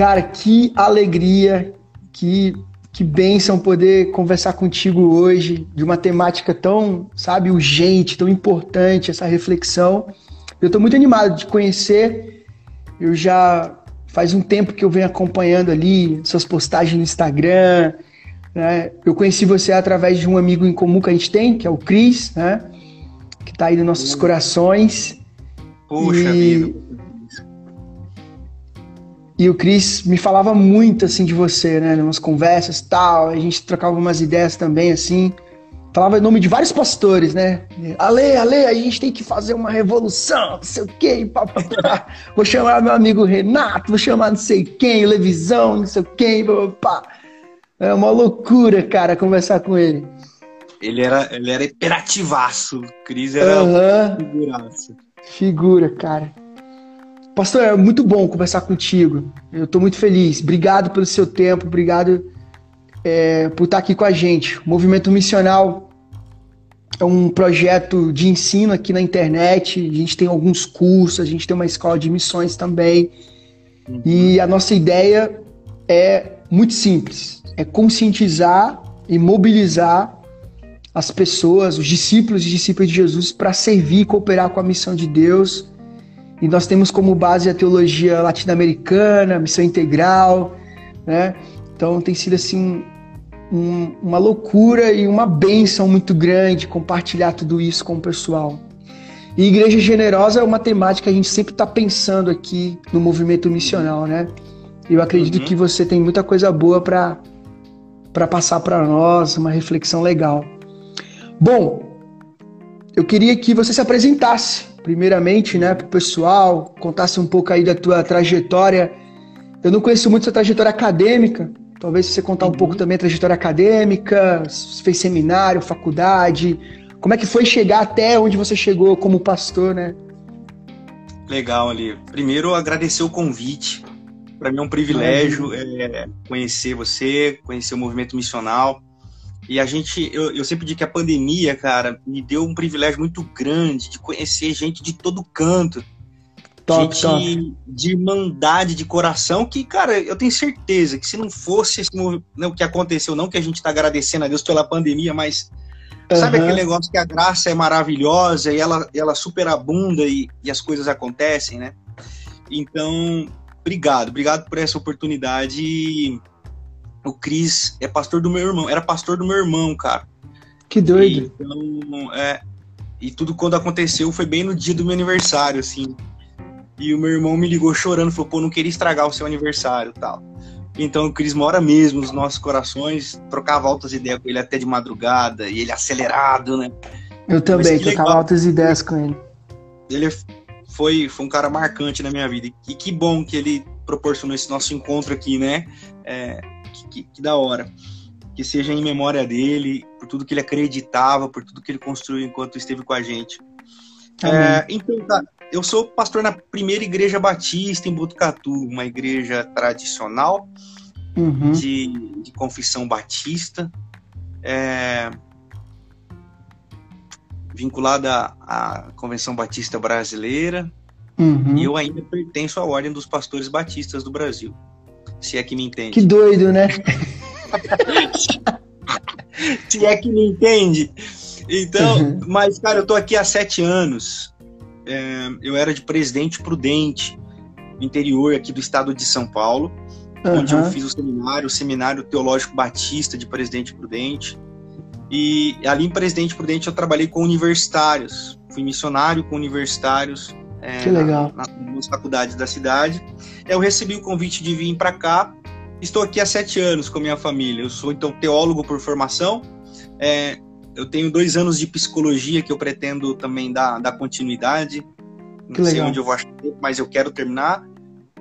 Cara, que alegria, que, que bênção poder conversar contigo hoje de uma temática tão, sabe, urgente, tão importante, essa reflexão. Eu estou muito animado de conhecer. Eu já faz um tempo que eu venho acompanhando ali suas postagens no Instagram. Né? Eu conheci você através de um amigo em comum que a gente tem, que é o Cris, né? que está aí nos nossos corações. Puxa e... vida. E o Cris me falava muito assim de você, né? Umas conversas tal, a gente trocava umas ideias também, assim. Falava em nome de vários pastores, né? Ale, Ale, a gente tem que fazer uma revolução, não sei o quê, pá, pá, pá. Vou chamar meu amigo Renato, vou chamar não sei quem, Levisão, não sei quem, pá, pá. É uma loucura, cara, conversar com ele. Ele era, ele era imperativaço. O Cris era uhum. figuraço. Figura, cara. Pastor, é muito bom conversar contigo. Eu estou muito feliz. Obrigado pelo seu tempo, obrigado é, por estar aqui com a gente. O Movimento Missional é um projeto de ensino aqui na internet. A gente tem alguns cursos, a gente tem uma escola de missões também. Uhum. E a nossa ideia é muito simples: é conscientizar e mobilizar as pessoas, os discípulos e discípulos de Jesus, para servir e cooperar com a missão de Deus e nós temos como base a teologia latino-americana, missão integral, né? Então tem sido assim um, uma loucura e uma bênção muito grande compartilhar tudo isso com o pessoal. E Igreja Generosa é uma temática que a gente sempre está pensando aqui no movimento missional, né? Eu acredito uhum. que você tem muita coisa boa para para passar para nós, uma reflexão legal. Bom, eu queria que você se apresentasse primeiramente, né, para o pessoal, contasse um pouco aí da tua trajetória. Eu não conheço muito sua trajetória acadêmica, talvez você contar um pouco uhum. também a trajetória acadêmica, fez seminário, faculdade, como é que foi chegar até onde você chegou como pastor, né? Legal, ali. Primeiro, agradecer o convite. Para mim é um privilégio é, conhecer você, conhecer o movimento missional. E a gente, eu, eu sempre digo que a pandemia, cara, me deu um privilégio muito grande de conhecer gente de todo canto. Top, gente top. de irmandade, de coração, que, cara, eu tenho certeza que se não fosse esse, né, o que aconteceu, não que a gente está agradecendo a Deus pela pandemia, mas uhum. sabe aquele negócio que a graça é maravilhosa e ela, ela superabunda e, e as coisas acontecem, né? Então, obrigado, obrigado por essa oportunidade o Cris é pastor do meu irmão, era pastor do meu irmão, cara. Que doido. E, então, é, e tudo quando aconteceu foi bem no dia do meu aniversário, assim. E o meu irmão me ligou chorando, falou, pô, não queria estragar o seu aniversário tal. Então o Cris mora mesmo nos nossos corações, trocava altas ideias com ele até de madrugada, e ele acelerado, né? Eu também, trocava altas ideias com ele. Ele foi, foi um cara marcante na minha vida. E que bom que ele proporcionou esse nosso encontro aqui, né? É, que, que, da hora. Que seja em memória dele, por tudo que ele acreditava, por tudo que ele construiu enquanto esteve com a gente. É, então, tá, eu sou pastor na primeira igreja batista em Botucatu, uma igreja tradicional uhum. de, de, confissão batista, é, vinculada à Convenção Batista Brasileira, uhum. e eu ainda pertenço à Ordem dos Pastores Batistas do Brasil se é que me entende. Que doido, né? se é que me entende. Então, uhum. mas, cara, eu tô aqui há sete anos. É, eu era de Presidente Prudente, interior aqui do estado de São Paulo, uhum. onde eu fiz o seminário, o Seminário Teológico Batista de Presidente Prudente. E ali em Presidente Prudente eu trabalhei com universitários, fui missionário com universitários é, que legal. Na, nas faculdades da cidade. Eu recebi o convite de vir para cá. Estou aqui há sete anos com a minha família. Eu sou então teólogo por formação. É, eu tenho dois anos de psicologia que eu pretendo também dar, dar continuidade. Não que sei legal. onde eu vou achar, mas eu quero terminar.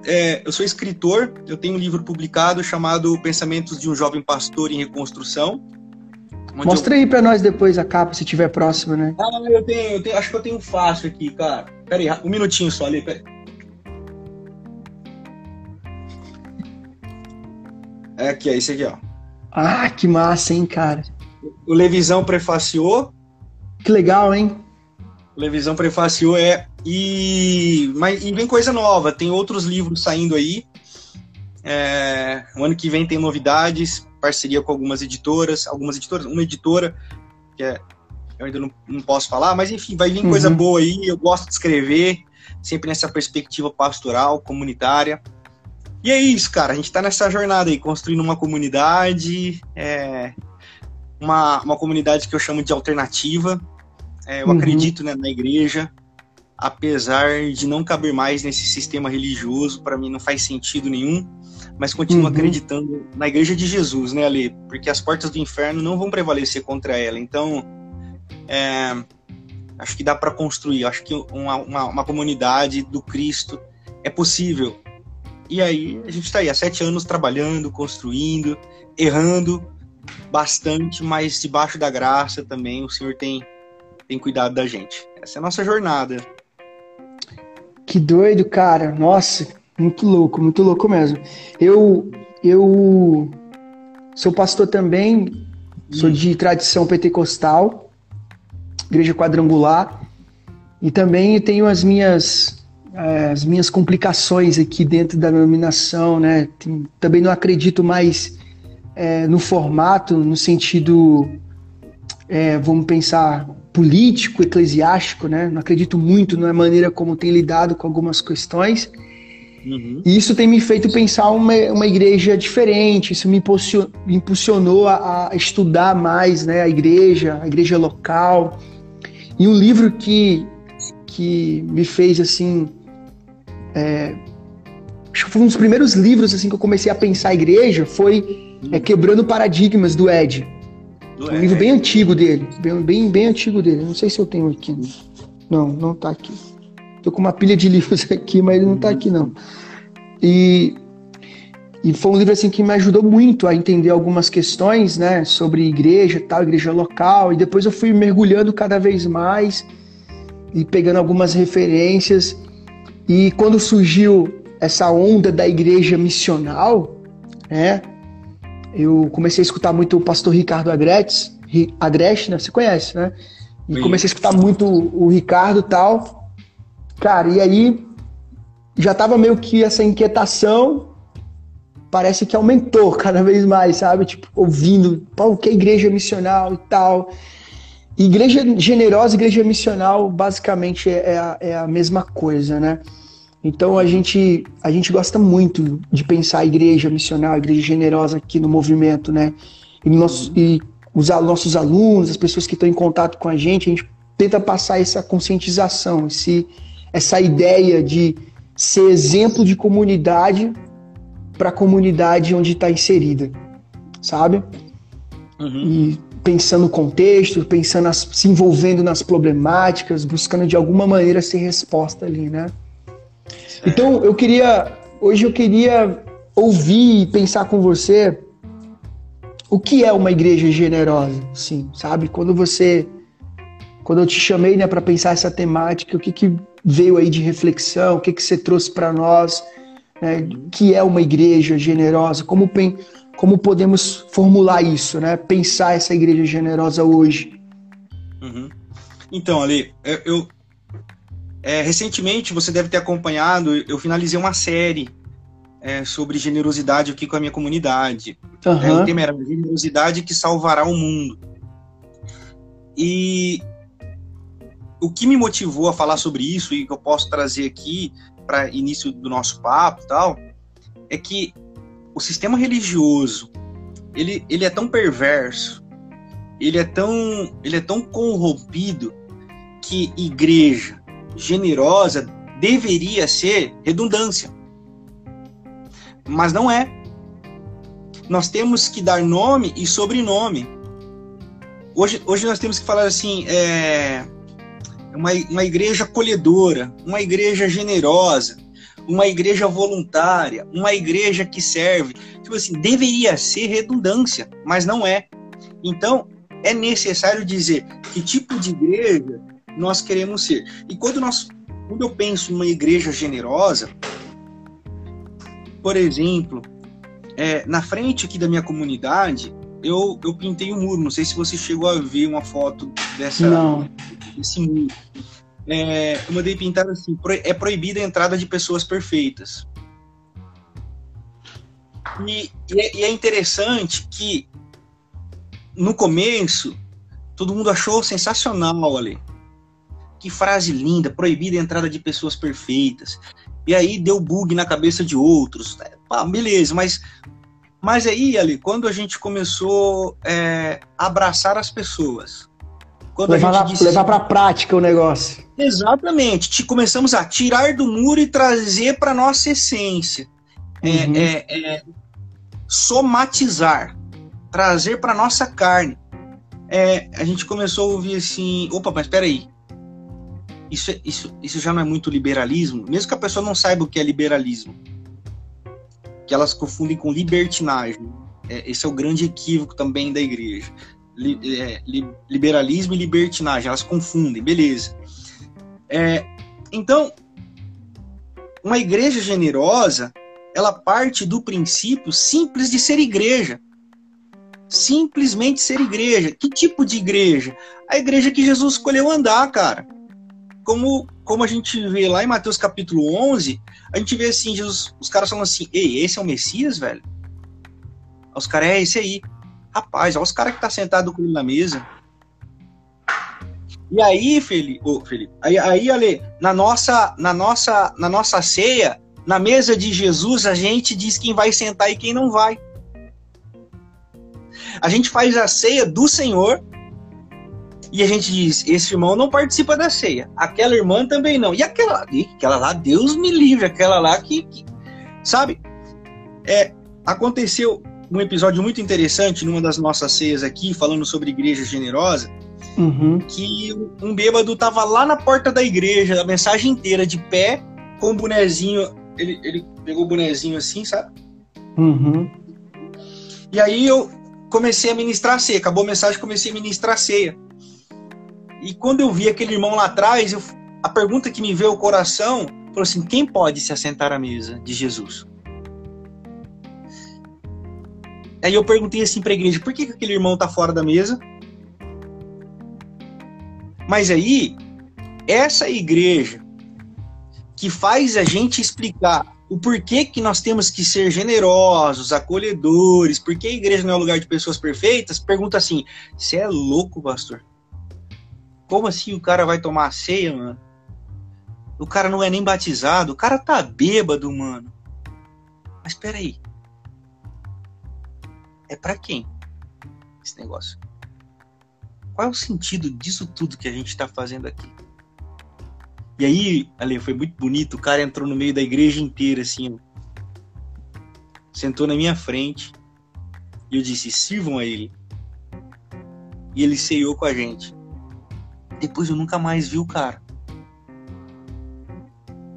É, eu sou escritor, eu tenho um livro publicado chamado Pensamentos de um Jovem Pastor em Reconstrução. Mostra eu... aí para nós depois a capa, se tiver próximo, né? Ah, eu tenho, eu tenho, acho que eu tenho fácil aqui, cara. Pera aí, um minutinho só ali, pera É aqui, é esse aqui, ó. Ah, que massa, hein, cara. O Levisão prefaciou. Que legal, hein? O Levisão prefaciou, é. E, mas, e vem coisa nova, tem outros livros saindo aí. É, o ano que vem tem novidades, parceria com algumas editoras, algumas editoras, uma editora que é, eu ainda não, não posso falar, mas enfim, vai vir uhum. coisa boa aí. Eu gosto de escrever, sempre nessa perspectiva pastoral, comunitária. E é isso, cara. A gente está nessa jornada aí, construindo uma comunidade, é, uma, uma comunidade que eu chamo de alternativa. É, eu uhum. acredito né, na igreja, apesar de não caber mais nesse sistema religioso, para mim não faz sentido nenhum, mas continuo uhum. acreditando na igreja de Jesus, né, Ali? Porque as portas do inferno não vão prevalecer contra ela. Então, é, acho que dá para construir, acho que uma, uma, uma, comunidade do Cristo é possível. E aí, a gente está aí há sete anos trabalhando, construindo, errando bastante, mas debaixo da graça também o Senhor tem, tem cuidado da gente. Essa é a nossa jornada. Que doido, cara. Nossa, muito louco, muito louco mesmo. Eu, eu sou pastor também, sou de tradição pentecostal igreja quadrangular. E também tenho as minhas, é, as minhas complicações aqui dentro da denominação, né? Também não acredito mais é, no formato, no sentido, é, vamos pensar, político, eclesiástico, né? Não acredito muito na maneira como tem lidado com algumas questões. Uhum. E isso tem me feito pensar uma, uma igreja diferente, isso me impulsionou, a, a, estudar mais né, a igreja, a igreja local, e um livro que, que me fez assim. É, acho que foi um dos primeiros livros assim que eu comecei a pensar a igreja foi é, Quebrando Paradigmas do Ed. Um livro bem antigo dele, bem, bem, bem antigo dele. Não sei se eu tenho aqui. Não, não tá aqui. Tô com uma pilha de livros aqui, mas ele não tá aqui não. E e foi um livro assim que me ajudou muito a entender algumas questões, né, sobre igreja, tal, igreja local, e depois eu fui mergulhando cada vez mais e pegando algumas referências. E quando surgiu essa onda da igreja missional, né, eu comecei a escutar muito o pastor Ricardo Agretes, Agreste, né, você conhece, né? E comecei a escutar muito o Ricardo tal. Cara, e aí já tava meio que essa inquietação parece que aumentou cada vez mais, sabe? Tipo, ouvindo, o que é igreja missional e tal. Igreja generosa, igreja missional, basicamente é, é a, é a mesma coisa, né? Então a gente, a gente gosta muito de pensar a igreja missional, a igreja generosa aqui no movimento, né? E, nosso, e os nossos alunos, as pessoas que estão em contato com a gente, a gente tenta passar essa conscientização, esse, essa ideia de ser exemplo de comunidade para a comunidade onde está inserida, sabe? Uhum. E pensando no contexto, pensando nas, se envolvendo nas problemáticas, buscando de alguma maneira ser resposta ali, né? Então eu queria hoje eu queria ouvir e pensar com você o que é uma igreja generosa, sim, sabe? Quando você quando eu te chamei, né, para pensar essa temática, o que que veio aí de reflexão, o que que você trouxe para nós? né, que é uma igreja generosa, como, como podemos formular isso, né, pensar essa igreja generosa hoje? Uhum. Então, Ali, eu, eu é, recentemente você deve ter acompanhado, eu finalizei uma série é, sobre generosidade aqui com a minha comunidade. Uhum. É, o tema era generosidade que salvará o mundo. E o que me motivou a falar sobre isso e que eu posso trazer aqui para início do nosso papo tal, é que o sistema religioso ele, ele é tão perverso, ele é tão, ele é tão corrompido que igreja generosa deveria ser redundância. Mas não é. Nós temos que dar nome e sobrenome. Hoje, hoje nós temos que falar assim, é, uma, uma igreja acolhedora, uma igreja generosa, uma igreja voluntária, uma igreja que serve. Tipo assim, deveria ser redundância, mas não é. Então, é necessário dizer que tipo de igreja nós queremos ser. E quando nós quando eu penso numa igreja generosa, por exemplo, é, na frente aqui da minha comunidade, eu, eu pintei um muro. Não sei se você chegou a ver uma foto dessa, Não esse mundo. É, eu mandei pintar assim: é proibida a entrada de pessoas perfeitas. E, e, é, e é interessante que no começo todo mundo achou sensacional ali. Que frase linda, proibida a entrada de pessoas perfeitas. E aí deu bug na cabeça de outros. Ah, beleza, mas mas aí, ali, quando a gente começou é, a abraçar as pessoas, quando levar, a gente disse, levar para prática o negócio. Exatamente. Te, começamos a tirar do muro e trazer para nossa essência. É, uhum. É, é, somatizar, trazer para nossa carne. É, a gente começou a ouvir assim, opa, mas espera aí, isso, é, isso, isso já não é muito liberalismo? Mesmo que a pessoa não saiba o que é liberalismo, que elas confundem com libertinagem. É, esse é o grande equívoco também da igreja. Li, é, li, liberalismo e libertinagem, elas confundem, beleza. É, então, uma igreja generosa, ela parte do princípio simples de ser igreja simplesmente ser igreja. Que tipo de igreja? A igreja que Jesus escolheu andar, cara. Como, como a gente vê lá em Mateus capítulo 11, a gente vê assim, Jesus, os caras falando assim, ei, esse é o Messias, velho? Os caras, é esse aí. Rapaz, olha os caras que tá sentado com ele na mesa. E aí, Felipe, oh, Felipe aí, aí na nossa, na nossa, na nossa ceia, na mesa de Jesus, a gente diz quem vai sentar e quem não vai. A gente faz a ceia do Senhor e a gente diz: esse irmão não participa da ceia, aquela irmã também não. E aquela, e aquela lá, Deus me livre, aquela lá que. que sabe? É, aconteceu um episódio muito interessante numa das nossas ceias aqui, falando sobre igreja generosa. Uhum. Que um bêbado tava lá na porta da igreja, a mensagem inteira de pé, com o bonezinho. Ele, ele pegou o bonezinho assim, sabe? Uhum. E aí eu, comecei a ministrar a ceia. Acabou a mensagem, comecei a ministrar a ceia. E quando eu vi aquele irmão lá atrás, eu, a pergunta que me veio ao coração falou assim: quem pode se assentar à mesa de Jesus? Aí eu perguntei assim para a igreja: por que, que aquele irmão está fora da mesa? Mas aí, essa igreja que faz a gente explicar o porquê que nós temos que ser generosos, acolhedores, porque a igreja não é um lugar de pessoas perfeitas, pergunta assim: você é louco, pastor? Como assim o cara vai tomar ceia, mano? O cara não é nem batizado, o cara tá bêbado, mano. Mas peraí. É para quem esse negócio? Qual é o sentido disso tudo que a gente tá fazendo aqui? E aí, Ale, foi muito bonito. O cara entrou no meio da igreja inteira, assim. Sentou na minha frente. E eu disse: sirvam a ele. E ele ceiou com a gente. Depois eu nunca mais vi o cara.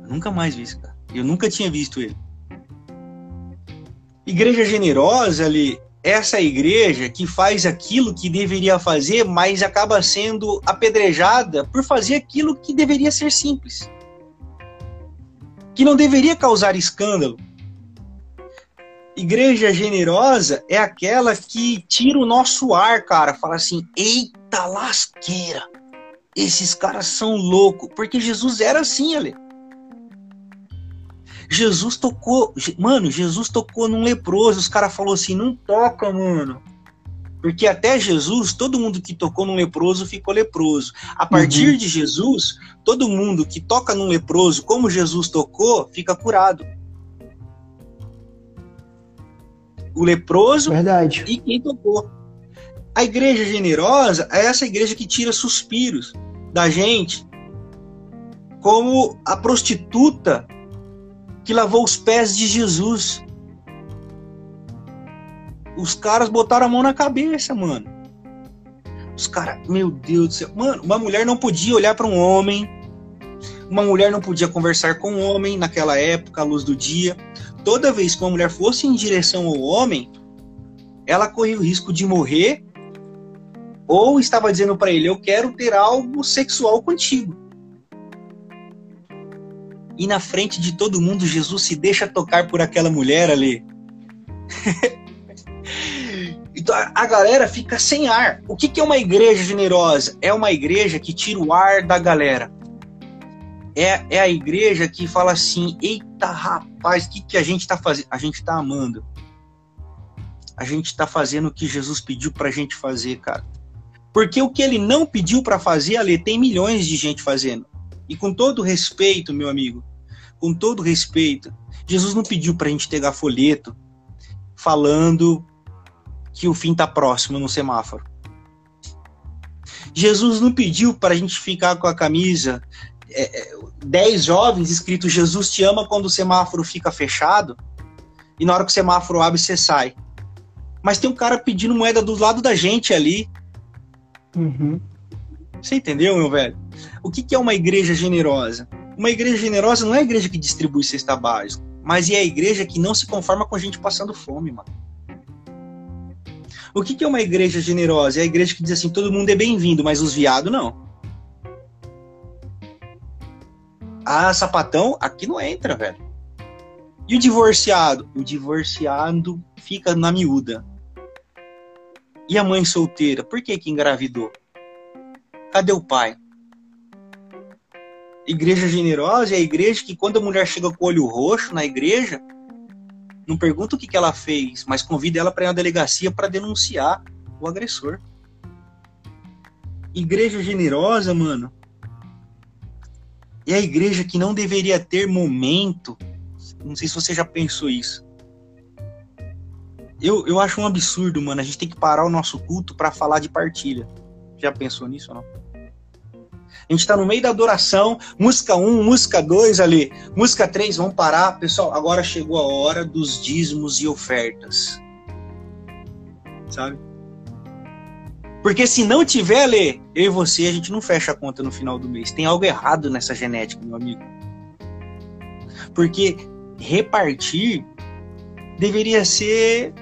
Eu nunca mais vi esse cara. Eu nunca tinha visto ele. Igreja generosa ali essa igreja que faz aquilo que deveria fazer, mas acaba sendo apedrejada por fazer aquilo que deveria ser simples. Que não deveria causar escândalo. Igreja generosa é aquela que tira o nosso ar, cara. Fala assim: eita lasqueira. Esses caras são loucos. Porque Jesus era assim, Ale. Jesus tocou, mano, Jesus tocou num leproso. Os caras falaram assim: não toca, mano. Porque até Jesus, todo mundo que tocou num leproso ficou leproso. A partir uhum. de Jesus, todo mundo que toca num leproso, como Jesus tocou, fica curado. O leproso Verdade. e quem tocou. A igreja generosa é essa igreja que tira suspiros da gente, como a prostituta que lavou os pés de Jesus. Os caras botaram a mão na cabeça, mano. Os caras, meu Deus do céu. Mano, uma mulher não podia olhar para um homem. Uma mulher não podia conversar com um homem naquela época, à luz do dia. Toda vez que uma mulher fosse em direção ao homem, ela corria o risco de morrer ou estava dizendo para ele: Eu quero ter algo sexual contigo. E na frente de todo mundo, Jesus se deixa tocar por aquela mulher ali. então a galera fica sem ar. O que, que é uma igreja generosa? É uma igreja que tira o ar da galera. É, é a igreja que fala assim: eita rapaz, o que, que a gente está fazendo? A gente está amando. a gente está fazendo o que Jesus pediu para a gente fazer, cara. Porque o que ele não pediu para fazer, ali tem milhões de gente fazendo. E com todo respeito, meu amigo, com todo respeito, Jesus não pediu para a gente pegar folheto falando que o fim está próximo no semáforo. Jesus não pediu para a gente ficar com a camisa é, 10 é, jovens escrito Jesus te ama quando o semáforo fica fechado e na hora que o semáforo abre você sai. Mas tem um cara pedindo moeda do lado da gente ali. Uhum. Você entendeu, meu velho? O que, que é uma igreja generosa? Uma igreja generosa não é a igreja que distribui cesta básica, mas é a igreja que não se conforma com a gente passando fome, mano. O que, que é uma igreja generosa? É a igreja que diz assim: todo mundo é bem-vindo, mas os viados não. Ah, sapatão, aqui não entra, velho. E o divorciado? O divorciado fica na miúda. E a mãe solteira? Por que que engravidou? Cadê o pai? Igreja generosa é a igreja que quando a mulher chega com o olho roxo na igreja, não pergunta o que, que ela fez, mas convida ela para ir na delegacia para denunciar o agressor. Igreja generosa, mano, é a igreja que não deveria ter momento. Não sei se você já pensou isso. Eu, eu acho um absurdo, mano. A gente tem que parar o nosso culto para falar de partilha. Já pensou nisso ou não? A gente tá no meio da adoração, música 1, música 2 ali, música 3, vamos parar. Pessoal, agora chegou a hora dos dízimos e ofertas. Sabe? Porque se não tiver, Lê, eu e você, a gente não fecha a conta no final do mês. Tem algo errado nessa genética, meu amigo. Porque repartir deveria ser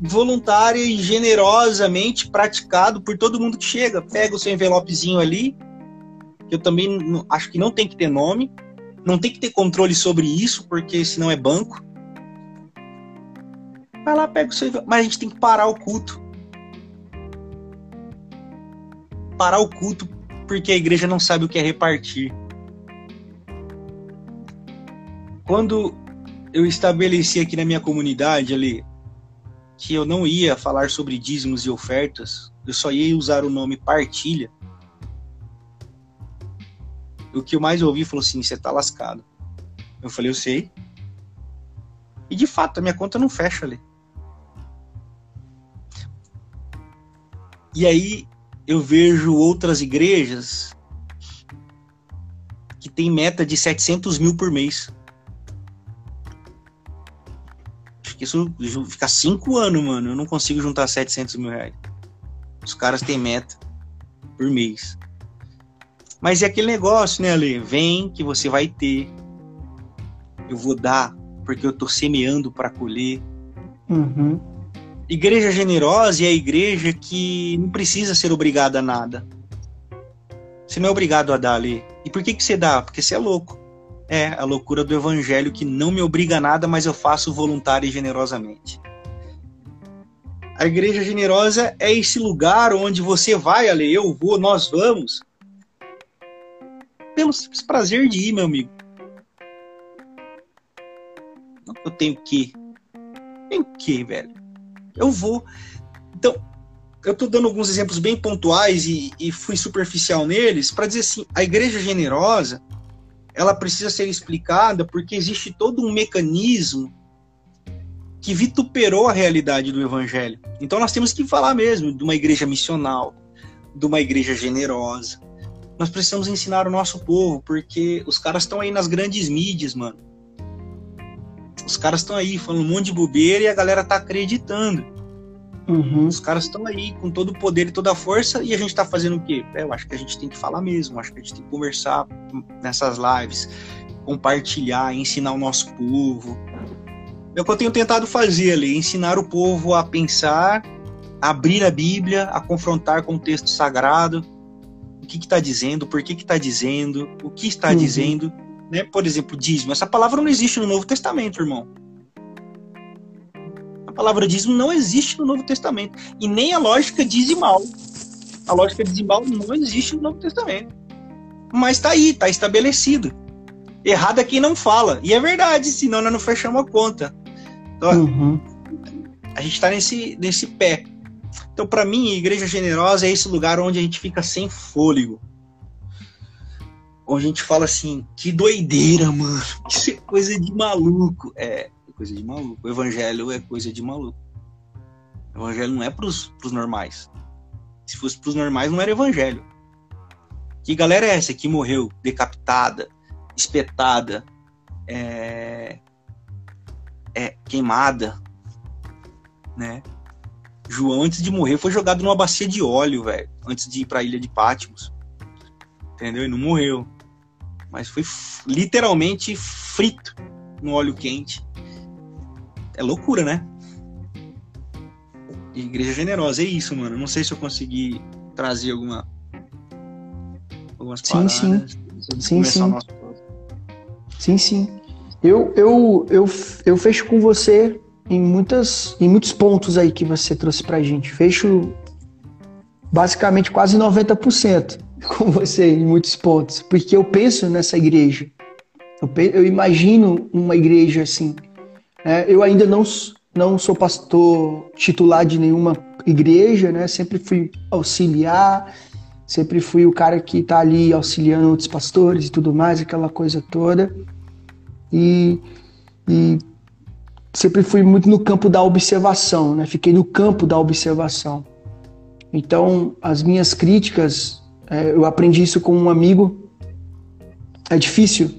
voluntário e generosamente praticado por todo mundo que chega. Pega o seu envelopezinho ali, que eu também acho que não tem que ter nome, não tem que ter controle sobre isso, porque senão é banco. Vai lá, pega o seu envelope. Mas a gente tem que parar o culto parar o culto porque a igreja não sabe o que é repartir. Quando eu estabeleci aqui na minha comunidade ali que eu não ia falar sobre dízimos e ofertas, eu só ia usar o nome partilha. O que eu mais ouvi falou assim: você tá lascado. Eu falei, eu sei. E de fato, a minha conta não fecha ali. E aí eu vejo outras igrejas que tem meta de 700 mil por mês. Isso fica cinco anos, mano. Eu não consigo juntar 700 mil reais. Os caras têm meta por mês. Mas é aquele negócio, né, Ale? Vem que você vai ter. Eu vou dar porque eu tô semeando para colher. Uhum. Igreja generosa é a igreja que não precisa ser obrigada a nada. Você não é obrigado a dar ali. E por que, que você dá? Porque você é louco. É a loucura do evangelho que não me obriga a nada, mas eu faço voluntário e generosamente. A igreja generosa é esse lugar onde você vai, ali, eu vou, nós vamos. Pelo simples prazer de ir, meu amigo. Eu tenho que. Tenho que, velho eu vou. Então, eu estou dando alguns exemplos bem pontuais e, e fui superficial neles para dizer assim, a igreja generosa ela precisa ser explicada porque existe todo um mecanismo que vituperou a realidade do evangelho. Então nós temos que falar mesmo de uma igreja missional, de uma igreja generosa. Nós precisamos ensinar o nosso povo, porque os caras estão aí nas grandes mídias, mano. Os caras estão aí falando um monte de bobeira e a galera tá acreditando. Uhum. Os caras estão aí com todo o poder e toda a força e a gente tá fazendo o quê? É, eu acho que a gente tem que falar mesmo, acho que a gente tem que conversar nessas lives, compartilhar, ensinar o nosso povo. É o que eu tenho tentado fazer ali, ensinar o povo a pensar, a abrir a Bíblia, a confrontar com o texto sagrado, o que está dizendo, por que está dizendo, o que está uhum. dizendo né? Por exemplo, dízimo. Essa palavra não existe no Novo Testamento, irmão. A palavra dízimo não existe no Novo Testamento. E nem a lógica dizimal. A lógica dizimal não existe no Novo Testamento. Mas está aí, está estabelecido. Errado é quem não fala. E é verdade, senão nós não fechamos a conta. Então, uhum. a gente está nesse, nesse pé. Então, para mim, a igreja generosa é esse lugar onde a gente fica sem fôlego. Onde a gente fala assim, que doideira, mano. Isso é coisa de maluco. É coisa de maluco. O evangelho é coisa de maluco. O evangelho não é pros, pros normais. Se fosse pros normais, não era evangelho. Que galera é essa que morreu decapitada, espetada, é, é, queimada, né? João, antes de morrer, foi jogado numa bacia de óleo, velho, antes de ir para a ilha de Patmos. Entendeu? E não morreu. Mas foi literalmente frito no óleo quente. É loucura, né? Igreja generosa, é isso, mano. Não sei se eu consegui trazer alguma algumas sim, Sim, sim, sim. Sim, sim. Eu, eu, eu, eu fecho com você em, muitas, em muitos pontos aí que você trouxe pra gente. Fecho basicamente quase 90% com você em muitos pontos, porque eu penso nessa igreja. Eu, eu imagino uma igreja assim. Né? Eu ainda não, não sou pastor titular de nenhuma igreja, né? Sempre fui auxiliar, sempre fui o cara que está ali auxiliando outros pastores e tudo mais, aquela coisa toda. E, e sempre fui muito no campo da observação, né? Fiquei no campo da observação. Então, as minhas críticas, é, eu aprendi isso com um amigo. É difícil.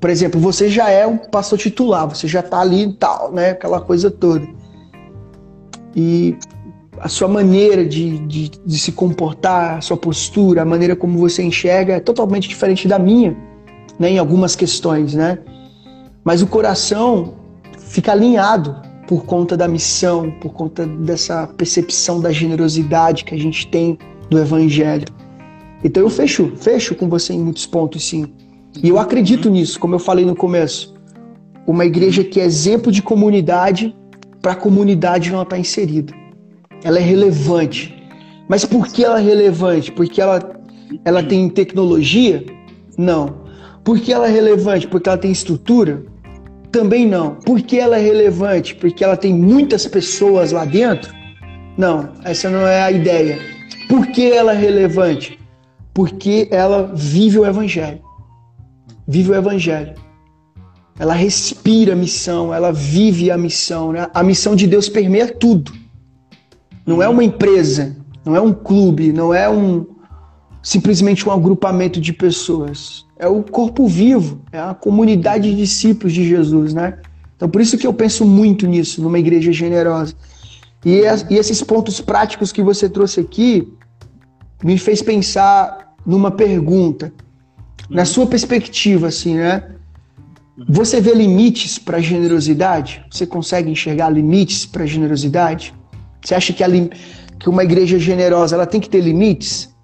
Por exemplo, você já é um pastor titular, você já está ali e tal, né? Aquela coisa toda. E a sua maneira de, de, de, se comportar, a sua postura, a maneira como você enxerga é totalmente diferente da minha, né? Em algumas questões, né? Mas o coração fica alinhado por conta da missão, por conta dessa percepção da generosidade que a gente tem do Evangelho. Então eu fecho, fecho com você em muitos pontos, sim. E eu acredito nisso, como eu falei no começo. Uma igreja que é exemplo de comunidade para a comunidade não estar inserida. Ela é relevante. Mas por que ela é relevante? Porque ela, ela tem tecnologia? Não. Por que ela é relevante? Porque ela tem estrutura? Também não. Por que ela é relevante? Porque ela tem muitas pessoas lá dentro? Não, essa não é a ideia. Por que ela é relevante? Porque ela vive o Evangelho. Vive o Evangelho. Ela respira a missão, ela vive a missão. Né? A missão de Deus permeia tudo. Não é uma empresa, não é um clube, não é um simplesmente um agrupamento de pessoas é o corpo vivo, é a comunidade de discípulos de Jesus, né? Então por isso que eu penso muito nisso, numa igreja generosa. E, e esses pontos práticos que você trouxe aqui me fez pensar numa pergunta. Na sua perspectiva, assim, né? Você vê limites para generosidade? Você consegue enxergar limites para generosidade? Você acha que, a, que uma igreja generosa ela tem que ter limites?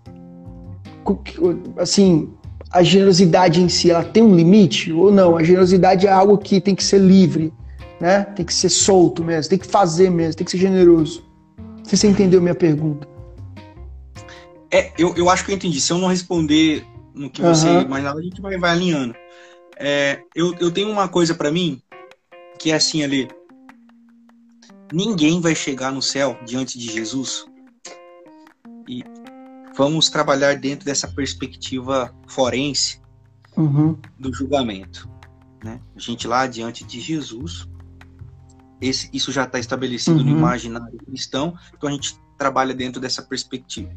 Assim, a generosidade em si ela tem um limite ou não? A generosidade é algo que tem que ser livre, né? Tem que ser solto mesmo, tem que fazer mesmo, tem que ser generoso. Se você entendeu minha pergunta. É, eu, eu acho que eu entendi. Se eu não responder no que você uhum. imaginava, a gente vai, vai alinhando. É, eu, eu tenho uma coisa para mim que é assim ali. Ninguém vai chegar no céu diante de Jesus e vamos trabalhar dentro dessa perspectiva forense uhum. do julgamento. Né? A gente lá diante de Jesus, esse, isso já está estabelecido uhum. no imaginário cristão, então a gente trabalha dentro dessa perspectiva.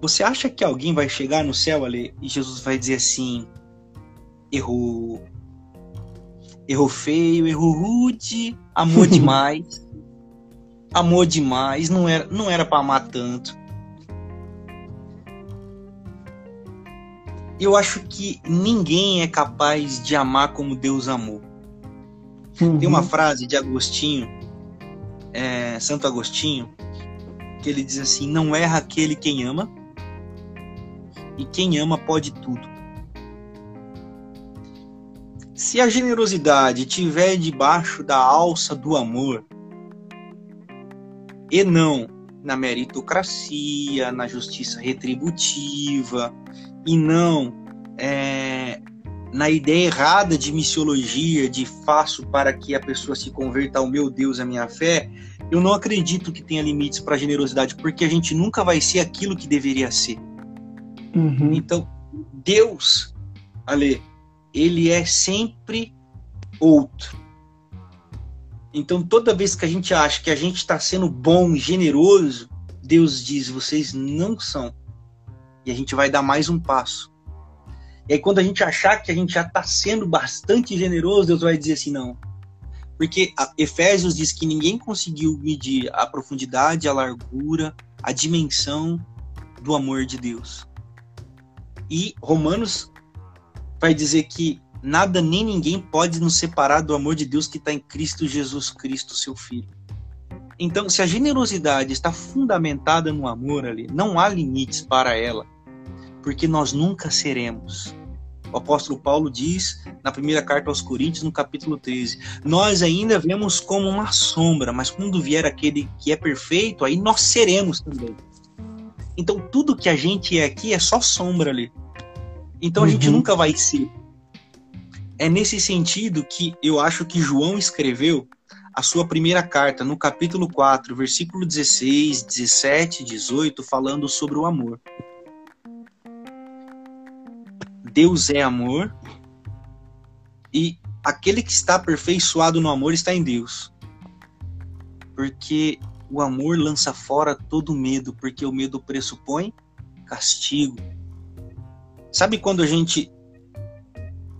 Você acha que alguém vai chegar no céu ali e Jesus vai dizer assim: errou, errou feio, errou rude, amou demais, amou demais, não era, não era para amar tanto. eu acho que ninguém é capaz de amar como Deus amou. Uhum. Tem uma frase de Agostinho, é, Santo Agostinho, que ele diz assim: Não erra aquele quem ama, e quem ama pode tudo. Se a generosidade estiver debaixo da alça do amor, e não na meritocracia, na justiça retributiva, e não é, na ideia errada de missiologia, de faço para que a pessoa se converta ao meu Deus, a minha fé, eu não acredito que tenha limites para generosidade, porque a gente nunca vai ser aquilo que deveria ser. Uhum. Então, Deus, Ale, ele é sempre outro. Então, toda vez que a gente acha que a gente está sendo bom, generoso, Deus diz: vocês não são. E a gente vai dar mais um passo. E aí, quando a gente achar que a gente já está sendo bastante generoso, Deus vai dizer assim: não. Porque Efésios diz que ninguém conseguiu medir a profundidade, a largura, a dimensão do amor de Deus. E Romanos vai dizer que nada nem ninguém pode nos separar do amor de Deus que está em Cristo Jesus Cristo, seu Filho. Então, se a generosidade está fundamentada no amor ali, não há limites para ela porque nós nunca seremos. O apóstolo Paulo diz na primeira carta aos Coríntios, no capítulo 13: Nós ainda vemos como uma sombra, mas quando vier aquele que é perfeito, aí nós seremos também. Então, tudo que a gente é aqui é só sombra ali. Então, a gente uhum. nunca vai ser. É nesse sentido que eu acho que João escreveu a sua primeira carta, no capítulo 4, versículo 16, 17, 18, falando sobre o amor. Deus é amor e aquele que está aperfeiçoado no amor está em Deus. Porque o amor lança fora todo medo, porque o medo pressupõe castigo. Sabe quando a gente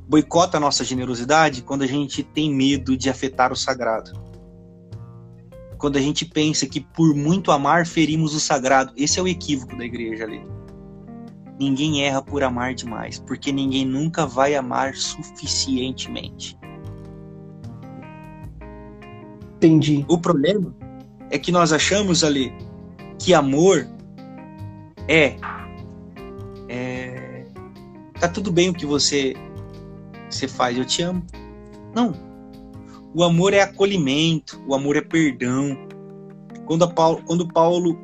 boicota a nossa generosidade? Quando a gente tem medo de afetar o sagrado. Quando a gente pensa que por muito amar ferimos o sagrado. Esse é o equívoco da igreja ali. Ninguém erra por amar demais, porque ninguém nunca vai amar suficientemente. Entendi. O problema é que nós achamos ali que amor é, é tá tudo bem o que você você faz, eu te amo. Não. O amor é acolhimento, o amor é perdão. Quando Paulo, quando Paulo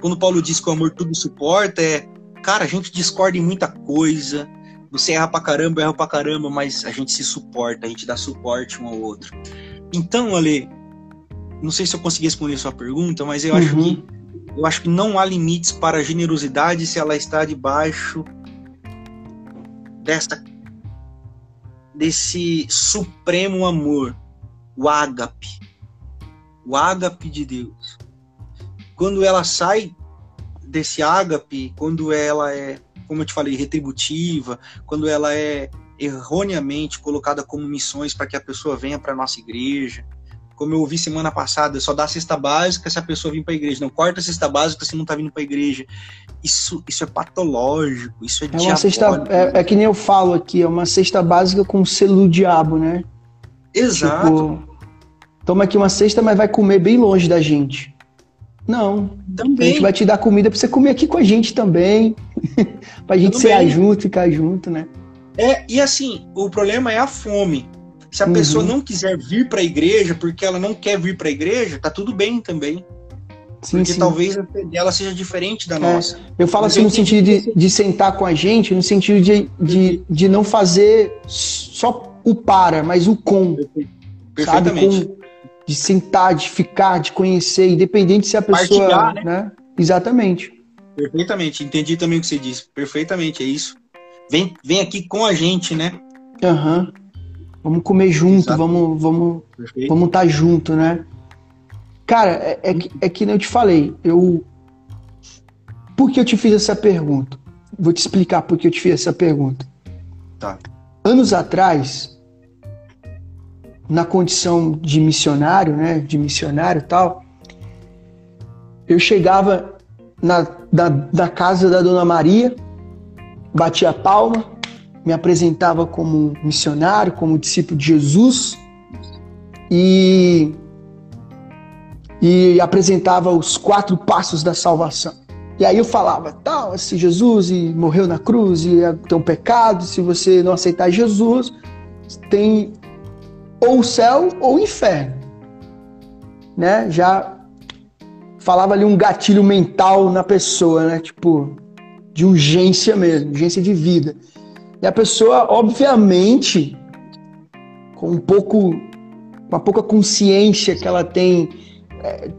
quando Paulo diz que o amor tudo suporta, é cara, a gente discorda em muita coisa. Você erra pra caramba, erra pra caramba, mas a gente se suporta, a gente dá suporte um ao outro. Então, Ale, não sei se eu consegui responder a sua pergunta, mas eu uhum. acho que eu acho que não há limites para a generosidade se ela está debaixo dessa desse supremo amor, o ágape, o ágape de Deus. Quando ela sai desse ágape, quando ela é, como eu te falei, retributiva, quando ela é erroneamente colocada como missões para que a pessoa venha para nossa igreja. Como eu ouvi semana passada, só dá cesta básica se a pessoa vir para a igreja. Não corta a cesta básica se não está vindo para a igreja. Isso, isso é patológico, isso é, é uma cesta, é, é, que nem eu falo aqui, é uma cesta básica com selo do diabo, né? Exato. Tipo, toma aqui uma cesta, mas vai comer bem longe da gente. Não. Também. A gente vai te dar comida para você comer aqui com a gente também. pra gente ser junto, ficar junto, né? É, e assim, o problema é a fome. Se a uhum. pessoa não quiser vir para a igreja porque ela não quer vir para a igreja, tá tudo bem também. Sim, porque sim. talvez a fé dela seja diferente da é. nossa. Eu falo assim no sentido de, de sentar com a gente, no sentido de, de, de não fazer só o para, mas o com. Perfeitamente. Sabe? Com, de sentar, de ficar, de conhecer, independente se a pessoa. Partilhar, né? né? Exatamente. Perfeitamente, entendi também o que você disse. Perfeitamente, é isso. Vem, vem aqui com a gente, né? Aham. Uhum. Vamos comer junto, Exato. vamos vamos vamos estar tá junto, né? Cara, é, é, que, é que eu te falei, eu por que eu te fiz essa pergunta? Vou te explicar por que eu te fiz essa pergunta. Tá. Anos atrás, na condição de missionário, né, de missionário e tal, eu chegava na, da, da casa da Dona Maria, batia palma, me apresentava como missionário, como discípulo de Jesus e, e apresentava os quatro passos da salvação. E aí eu falava, tal, esse Jesus morreu na cruz e tem um pecado, se você não aceitar Jesus, tem ou céu ou inferno. Né? Já falava ali um gatilho mental na pessoa, né? Tipo, de urgência mesmo, urgência de vida. E a pessoa, obviamente, com um pouco, uma pouca consciência que ela tem é,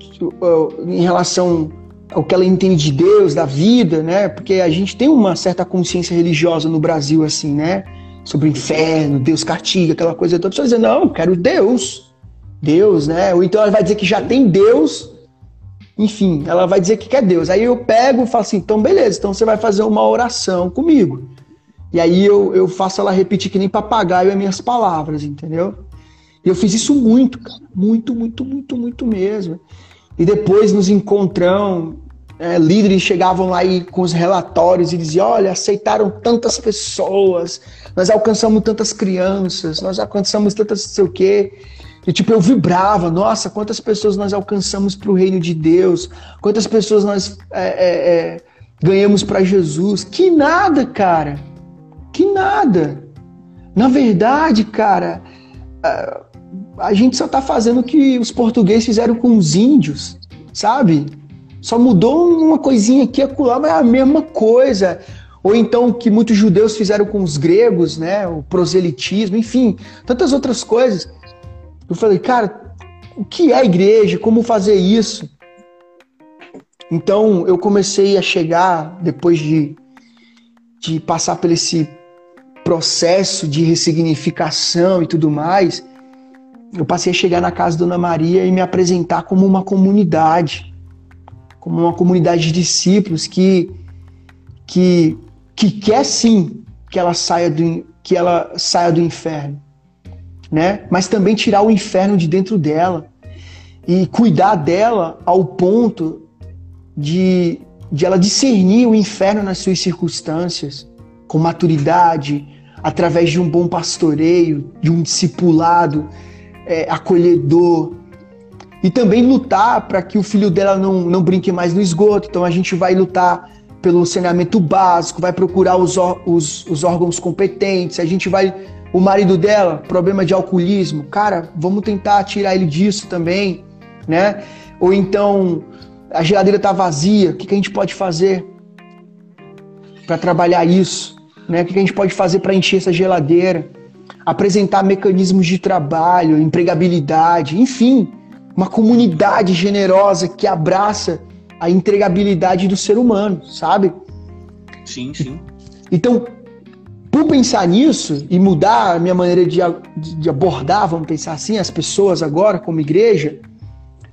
em relação ao que ela entende de Deus, da vida, né? Porque a gente tem uma certa consciência religiosa no Brasil, assim, né? Sobre o inferno, Deus castiga, aquela coisa toda. A pessoa dizer, não, eu quero Deus. Deus, né? Ou então ela vai dizer que já tem Deus. Enfim, ela vai dizer que quer Deus. Aí eu pego e falo assim, então beleza, então você vai fazer uma oração comigo. E aí eu, eu faço ela repetir que nem papagaio as minhas palavras, entendeu? E eu fiz isso muito, cara. Muito, muito, muito, muito mesmo. E depois nos encontrão, é, líderes chegavam lá aí com os relatórios e diziam: olha, aceitaram tantas pessoas, nós alcançamos tantas crianças, nós alcançamos tantas não sei o quê. E tipo, eu vibrava, nossa, quantas pessoas nós alcançamos para o reino de Deus, quantas pessoas nós é, é, é ganhamos para Jesus. Que nada, cara. Que nada. Na verdade, cara, a gente só tá fazendo o que os portugueses fizeram com os índios, sabe? Só mudou uma coisinha aqui acolá, mas é a mesma coisa. Ou então o que muitos judeus fizeram com os gregos, né? O proselitismo, enfim, tantas outras coisas. Eu falei, cara, o que é igreja? Como fazer isso? Então eu comecei a chegar, depois de, de passar por esse processo de ressignificação e tudo mais, eu passei a chegar na casa da Dona Maria e me apresentar como uma comunidade, como uma comunidade de discípulos que que que quer sim que ela saia do que ela saia do inferno, né? Mas também tirar o inferno de dentro dela e cuidar dela ao ponto de de ela discernir o inferno nas suas circunstâncias com maturidade, através de um bom pastoreio, de um discipulado, é, acolhedor. E também lutar para que o filho dela não, não brinque mais no esgoto. Então a gente vai lutar pelo saneamento básico, vai procurar os, os, os órgãos competentes, a gente vai. O marido dela, problema de alcoolismo, cara, vamos tentar tirar ele disso também, né? Ou então a geladeira tá vazia, o que, que a gente pode fazer para trabalhar isso? Né? O que a gente pode fazer para encher essa geladeira? apresentar mecanismos de trabalho, empregabilidade, enfim, uma comunidade generosa que abraça a entregabilidade do ser humano, sabe? Sim, sim. Então, por pensar nisso e mudar a minha maneira de, de abordar, vamos pensar assim, as pessoas agora como igreja,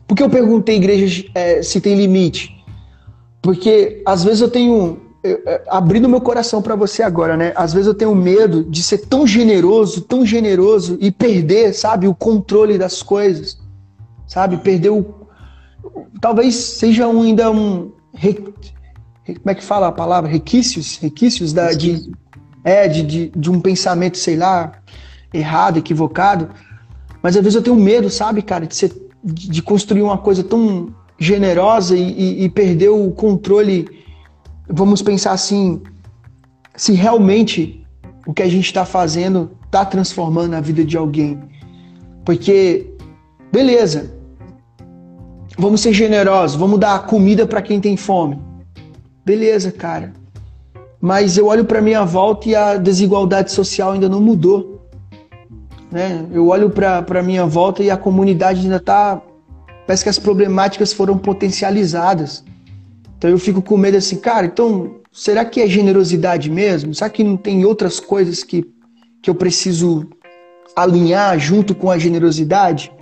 por que eu perguntei igreja é, se tem limite? Porque às vezes eu tenho é, abrindo meu coração para você agora, né? Às vezes eu tenho medo de ser tão generoso, tão generoso e perder, sabe, o controle das coisas, sabe? Perder o. Talvez seja um, ainda um. Como é que fala a palavra? Requícios? Requícios da, de, é, de, de, de um pensamento, sei lá, errado, equivocado. Mas às vezes eu tenho medo, sabe, cara, de, ser, de construir uma coisa tão generosa e, e, e perder o controle vamos pensar assim, se realmente o que a gente está fazendo está transformando a vida de alguém. Porque, beleza, vamos ser generosos, vamos dar comida para quem tem fome. Beleza, cara. Mas eu olho para minha volta e a desigualdade social ainda não mudou. Né? Eu olho para minha volta e a comunidade ainda está. Parece que as problemáticas foram potencializadas. Então eu fico com medo assim, cara, então será que é generosidade mesmo? Será que não tem outras coisas que, que eu preciso alinhar junto com a generosidade?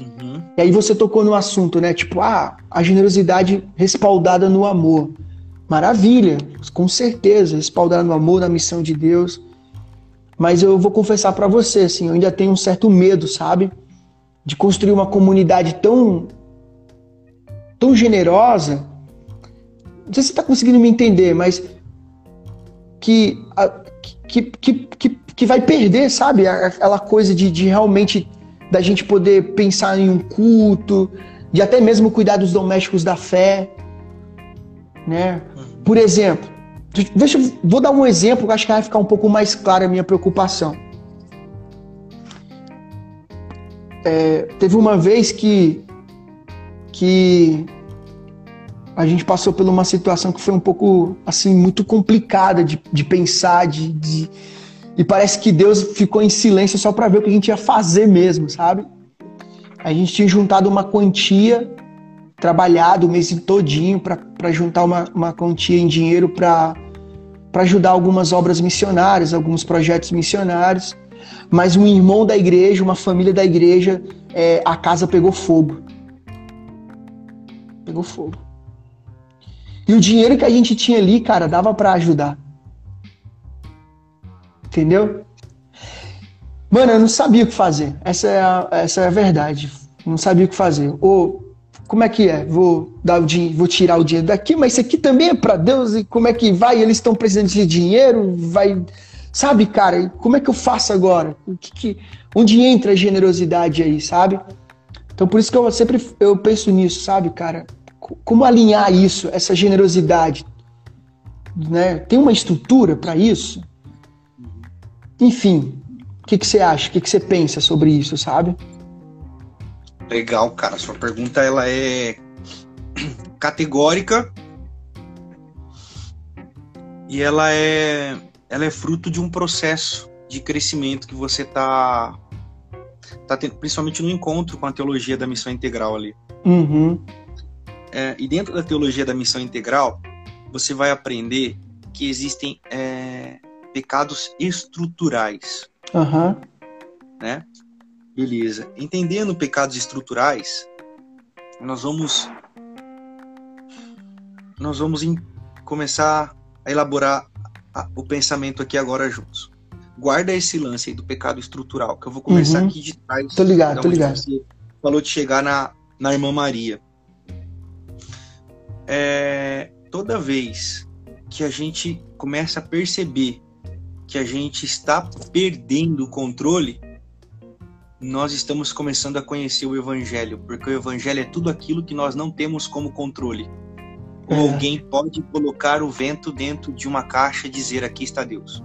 Uhum. E aí você tocou no assunto, né? Tipo, ah, a generosidade respaldada no amor. Maravilha, com certeza, respaldada no amor, na missão de Deus. Mas eu vou confessar para você, assim, eu ainda tenho um certo medo, sabe? De construir uma comunidade tão tão generosa não sei se você está conseguindo me entender, mas que, que, que, que, que vai perder, sabe? Aquela coisa de, de realmente da gente poder pensar em um culto, de até mesmo cuidar dos domésticos da fé, né? Por exemplo, deixa vou dar um exemplo que acho que vai ficar um pouco mais clara a minha preocupação. É, teve uma vez que que a gente passou por uma situação que foi um pouco, assim, muito complicada de, de pensar, de, de, e parece que Deus ficou em silêncio só para ver o que a gente ia fazer mesmo, sabe? A gente tinha juntado uma quantia, trabalhado o mês todinho para juntar uma, uma quantia em dinheiro para ajudar algumas obras missionárias, alguns projetos missionários. Mas um irmão da igreja, uma família da igreja, é, a casa pegou fogo. Pegou fogo. E o dinheiro que a gente tinha ali, cara, dava para ajudar. Entendeu? Mano, eu não sabia o que fazer. Essa é a, essa é a verdade. Não sabia o que fazer. Ou como é que é? Vou dar o dinheiro, vou tirar o dinheiro daqui, mas isso aqui também é para Deus e como é que vai? Eles estão precisando de dinheiro, vai, sabe, cara? Como é que eu faço agora? O que, que onde entra a generosidade aí, sabe? Então por isso que eu sempre eu penso nisso, sabe, cara? Como alinhar isso, essa generosidade, né? Tem uma estrutura para isso? Enfim, o que, que você acha? O que, que você pensa sobre isso, sabe? Legal, cara. Sua pergunta ela é categórica e ela é ela é fruto de um processo de crescimento que você tá tá tendo, principalmente no encontro com a teologia da missão integral ali. Uhum. É, e dentro da teologia da missão integral, você vai aprender que existem é, pecados estruturais. Uhum. Né? Beleza. Entendendo pecados estruturais, nós vamos nós vamos em, começar a elaborar a, o pensamento aqui agora juntos. Guarda esse lance aí do pecado estrutural, que eu vou começar uhum. aqui de trás. Tô ligado, tô ligado. falou de chegar na, na irmã Maria. É, toda vez que a gente começa a perceber que a gente está perdendo o controle, nós estamos começando a conhecer o Evangelho, porque o Evangelho é tudo aquilo que nós não temos como controle. É. alguém pode colocar o vento dentro de uma caixa e dizer: aqui está Deus.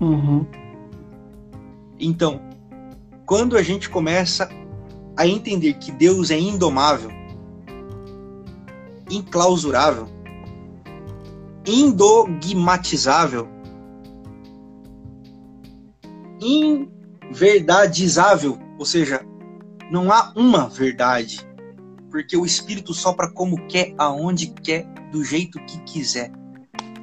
Uhum. Então, quando a gente começa a entender que Deus é indomável, inclausurável, indogmatizável, inverdadizável, ou seja, não há uma verdade, porque o Espírito sopra como quer, aonde quer, do jeito que quiser.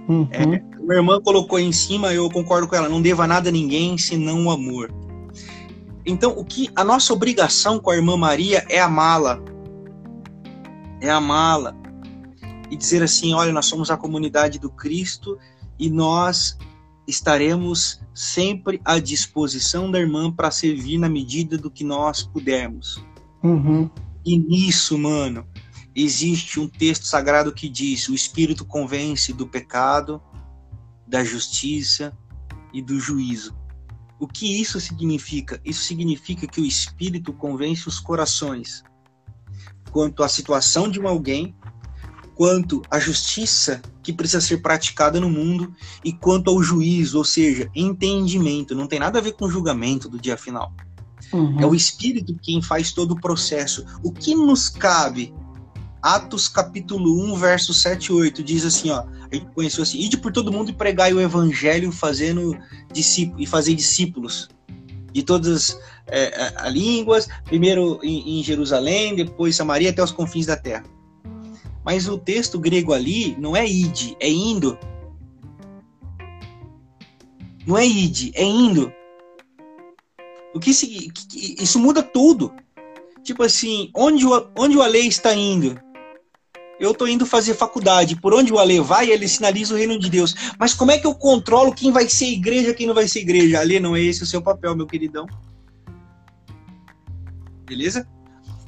Uhum. É, minha irmã colocou aí em cima, eu concordo com ela, não deva nada a ninguém senão o amor. Então, o que a nossa obrigação com a irmã Maria é amá-la. É amá-la. E dizer assim: olha, nós somos a comunidade do Cristo e nós estaremos sempre à disposição da irmã para servir na medida do que nós pudermos. Uhum. E nisso, mano, existe um texto sagrado que diz: o Espírito convence do pecado, da justiça e do juízo. O que isso significa? Isso significa que o Espírito convence os corações quanto à situação de um alguém quanto à justiça que precisa ser praticada no mundo e quanto ao juízo, ou seja, entendimento. Não tem nada a ver com julgamento do dia final. Uhum. É o Espírito quem faz todo o processo. O que nos cabe? Atos capítulo 1, verso 7 e 8, diz assim, ó, a gente conheceu assim, ide por todo mundo e pregai o evangelho fazendo discípulos, e fazer discípulos de todas é, as línguas, primeiro em, em Jerusalém, depois Samaria, até os confins da terra. Mas o texto grego ali não é id, é indo. Não é id, é indo. O que, isso muda tudo. Tipo assim, onde o, onde o Ale está indo? Eu estou indo fazer faculdade. Por onde o Ale vai, ele sinaliza o reino de Deus. Mas como é que eu controlo quem vai ser igreja, quem não vai ser igreja? Ale, não é esse o seu papel, meu queridão. Beleza?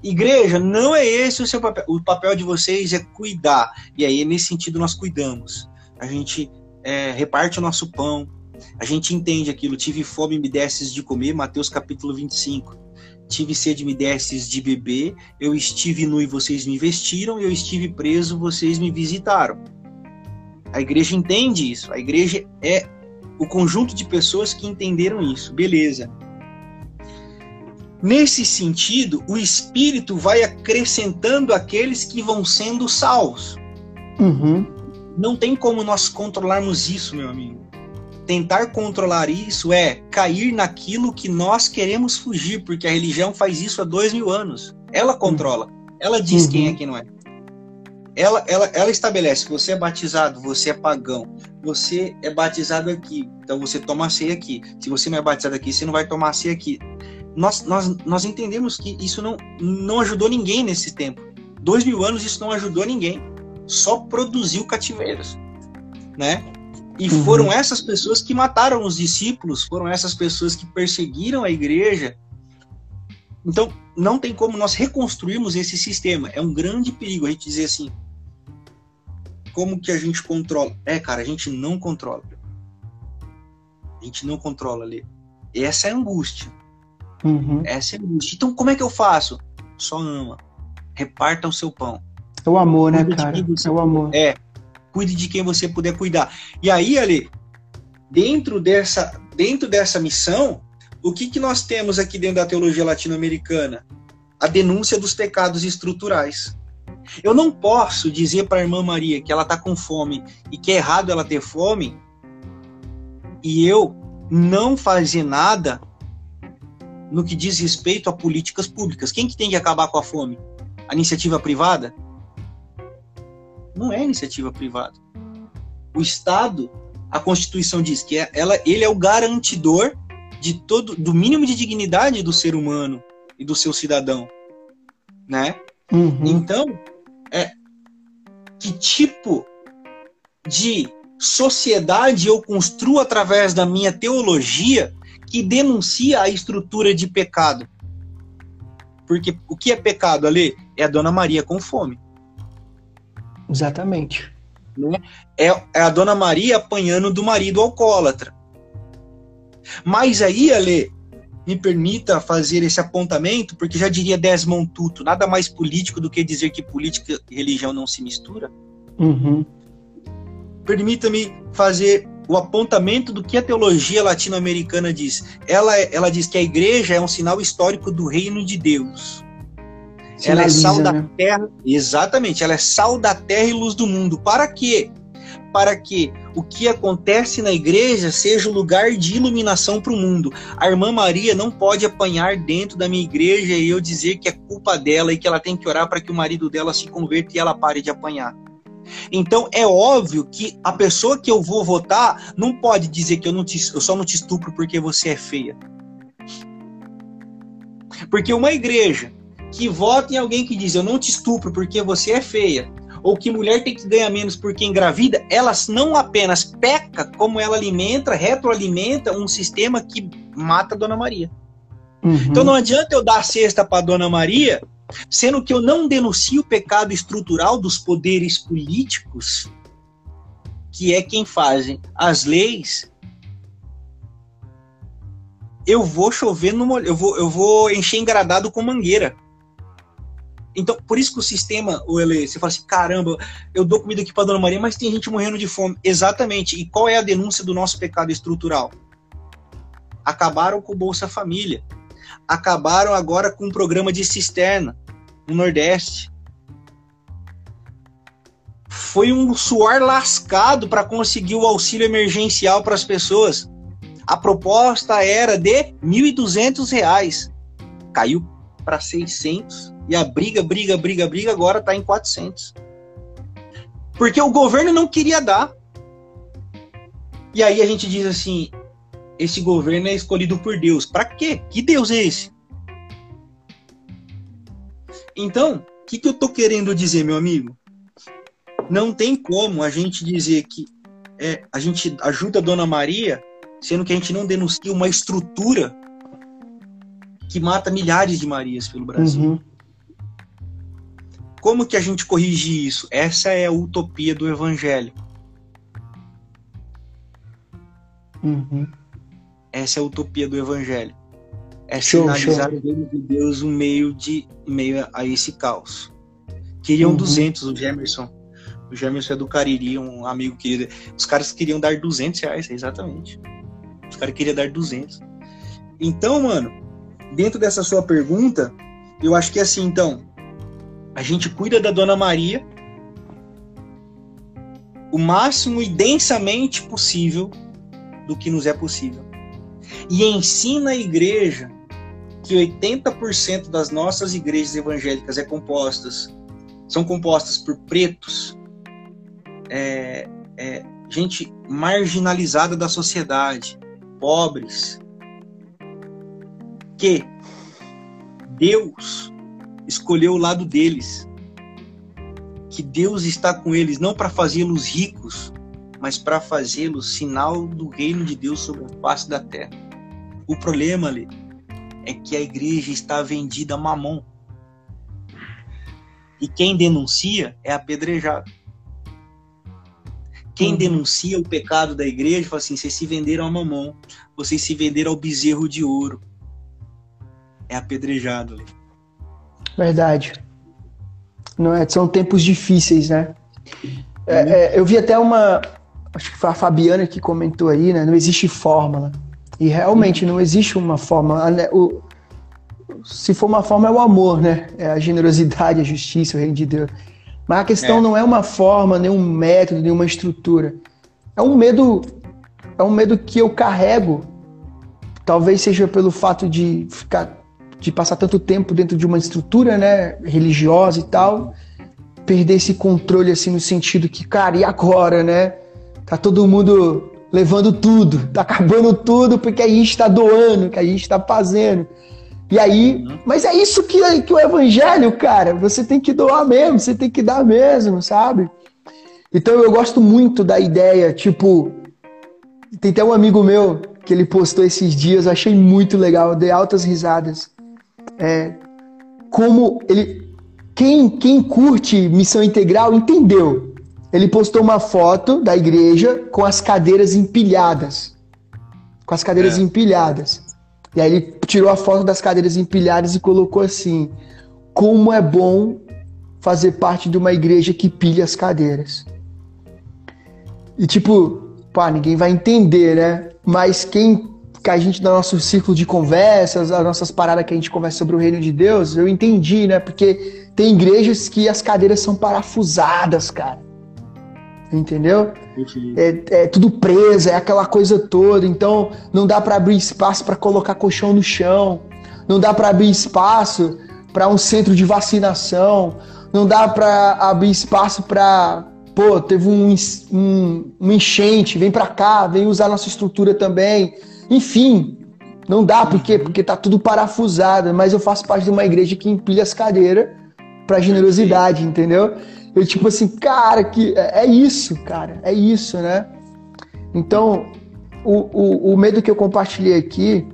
Igreja, não é esse o seu papel. O papel de vocês é cuidar. E aí, nesse sentido, nós cuidamos. A gente é, reparte o nosso pão. A gente entende aquilo. Tive fome, me desses de comer. Mateus capítulo 25. Tive sede, me desses de beber. Eu estive nu e vocês me vestiram. Eu estive preso, vocês me visitaram. A igreja entende isso. A igreja é o conjunto de pessoas que entenderam isso. Beleza. Nesse sentido, o Espírito vai acrescentando aqueles que vão sendo salvos. Uhum. Não tem como nós controlarmos isso, meu amigo. Tentar controlar isso é cair naquilo que nós queremos fugir, porque a religião faz isso há dois mil anos. Ela controla. Ela diz uhum. quem é uhum. quem não é. Ela, ela, ela estabelece: você é batizado, você é pagão, você é batizado aqui, então você toma a ceia aqui. Se você não é batizado aqui, você não vai tomar a ceia aqui. Nós, nós, nós entendemos que isso não, não ajudou ninguém nesse tempo. Dois mil anos isso não ajudou ninguém. Só produziu cativeiros, né? E uhum. foram essas pessoas que mataram os discípulos, foram essas pessoas que perseguiram a igreja. Então, não tem como nós reconstruirmos esse sistema. É um grande perigo a gente dizer assim: como que a gente controla? É, cara, a gente não controla. A gente não controla ali. Essa é a angústia. Uhum. Essa é a angústia. Então, como é que eu faço? Só ama. Reparta o seu pão. É o amor, né, cara? É o amor. É. Cuide de quem você puder cuidar. E aí, ali, dentro dessa, dentro dessa missão, o que, que nós temos aqui dentro da teologia latino-americana? A denúncia dos pecados estruturais. Eu não posso dizer para a irmã Maria que ela está com fome e que é errado ela ter fome e eu não fazer nada no que diz respeito a políticas públicas. Quem que tem que acabar com a fome? A iniciativa privada? Não é iniciativa privada. O Estado, a Constituição diz que é, ela, ele é o garantidor de todo, do mínimo de dignidade do ser humano e do seu cidadão, né? Uhum. Então, é, que tipo de sociedade eu construo através da minha teologia que denuncia a estrutura de pecado? Porque o que é pecado ali? É a Dona Maria com fome. Exatamente. Né? É, é a Dona Maria apanhando do marido alcoólatra. Mas aí, Ale, me permita fazer esse apontamento, porque já diria Desmond Tutu, nada mais político do que dizer que política e religião não se mistura. Uhum. Permita-me fazer o apontamento do que a teologia latino-americana diz. Ela, ela diz que a igreja é um sinal histórico do reino de Deus. Sinaliza, ela é sal da né? terra, exatamente, ela é sal da terra e luz do mundo. Para quê? para que o que acontece na igreja seja o lugar de iluminação para o mundo. A irmã Maria não pode apanhar dentro da minha igreja e eu dizer que é culpa dela e que ela tem que orar para que o marido dela se converta e ela pare de apanhar. Então é óbvio que a pessoa que eu vou votar não pode dizer que eu, não te, eu só não te estupro porque você é feia. Porque uma igreja que vota em alguém que diz eu não te estupro porque você é feia, ou que mulher tem que ganhar menos porque engravida, elas não apenas peca, como ela alimenta, retroalimenta um sistema que mata a Dona Maria. Uhum. Então não adianta eu dar a cesta para Dona Maria, sendo que eu não denuncio o pecado estrutural dos poderes políticos, que é quem fazem as leis. Eu vou chover no eu vou, eu vou encher engradado com mangueira. Então, por isso que o sistema, o Ele, você fala assim, caramba, eu dou comida aqui para Dona Maria, mas tem gente morrendo de fome. Exatamente. E qual é a denúncia do nosso pecado estrutural? Acabaram com o Bolsa Família. Acabaram agora com o programa de cisterna no Nordeste. Foi um suor lascado para conseguir o auxílio emergencial para as pessoas. A proposta era de R$ 1.200. Caiu para 600 e a briga, briga, briga, briga agora está em 400. Porque o governo não queria dar. E aí a gente diz assim: esse governo é escolhido por Deus. Para quê? Que Deus é esse? Então, o que, que eu tô querendo dizer, meu amigo? Não tem como a gente dizer que é, a gente ajuda a Dona Maria, sendo que a gente não denuncia uma estrutura que mata milhares de Marias pelo Brasil. Uhum. Como que a gente corrige isso? Essa é a utopia do evangelho. Uhum. Essa é a utopia do evangelho. É show, sinalizar show. o reino de Deus um meio de meio a esse caos. Queriam uhum. 200 o Gemerson. O Gemerson é do Cariri, um amigo querido. Os caras queriam dar 200 reais, exatamente. Os caras queriam dar 200. Então, mano, dentro dessa sua pergunta, eu acho que é assim, então, a gente cuida da Dona Maria o máximo e densamente possível do que nos é possível. E ensina a igreja que 80% das nossas igrejas evangélicas é compostas, são compostas por pretos, é, é, gente marginalizada da sociedade, pobres, que Deus escolheu o lado deles que Deus está com eles não para fazê-los ricos, mas para fazê-los sinal do reino de Deus sobre a face da terra. O problema ali é que a igreja está vendida a mamon. E quem denuncia é apedrejado. Quem uhum. denuncia o pecado da igreja fala assim: vocês se venderam a mamon, vocês se venderam ao bezerro de ouro. É apedrejado. Verdade. Não é, são tempos difíceis, né? É, é, eu vi até uma. Acho que foi a Fabiana que comentou aí, né? Não existe fórmula. E realmente não existe uma fórmula. O, se for uma forma, é o amor, né? É a generosidade, a justiça, o reino de Deus. Mas a questão é. não é uma forma, nenhum método, nenhuma estrutura. É um medo. É um medo que eu carrego. Talvez seja pelo fato de ficar de passar tanto tempo dentro de uma estrutura, né, religiosa e tal, perder esse controle assim no sentido que, cara, e agora, né? Tá todo mundo levando tudo, tá acabando tudo porque a gente está doando, que a gente está fazendo. E aí, uhum. mas é isso que, que o evangelho, cara, você tem que doar mesmo, você tem que dar mesmo, sabe? Então eu gosto muito da ideia, tipo, tem até um amigo meu que ele postou esses dias, achei muito legal, dei altas risadas é, como ele. Quem, quem curte missão integral entendeu. Ele postou uma foto da igreja com as cadeiras empilhadas. Com as cadeiras é. empilhadas. E aí ele tirou a foto das cadeiras empilhadas e colocou assim: Como é bom fazer parte de uma igreja que pilha as cadeiras. E tipo, pá, ninguém vai entender, né? Mas quem que a gente, no nosso círculo de conversas, as nossas paradas que a gente conversa sobre o reino de Deus, eu entendi, né? Porque tem igrejas que as cadeiras são parafusadas, cara. Entendeu? É, é, tudo preso, é aquela coisa toda. Então, não dá para abrir espaço para colocar colchão no chão. Não dá para abrir espaço para um centro de vacinação. Não dá para abrir espaço para pô, teve um, um, um enchente, vem para cá, vem usar nossa estrutura também. Enfim, não dá porque porque tá tudo parafusado, mas eu faço parte de uma igreja que empilha as cadeiras para generosidade, entendeu? Eu tipo assim, cara, que é, é isso, cara, é isso, né? Então, o, o, o medo que eu compartilhei aqui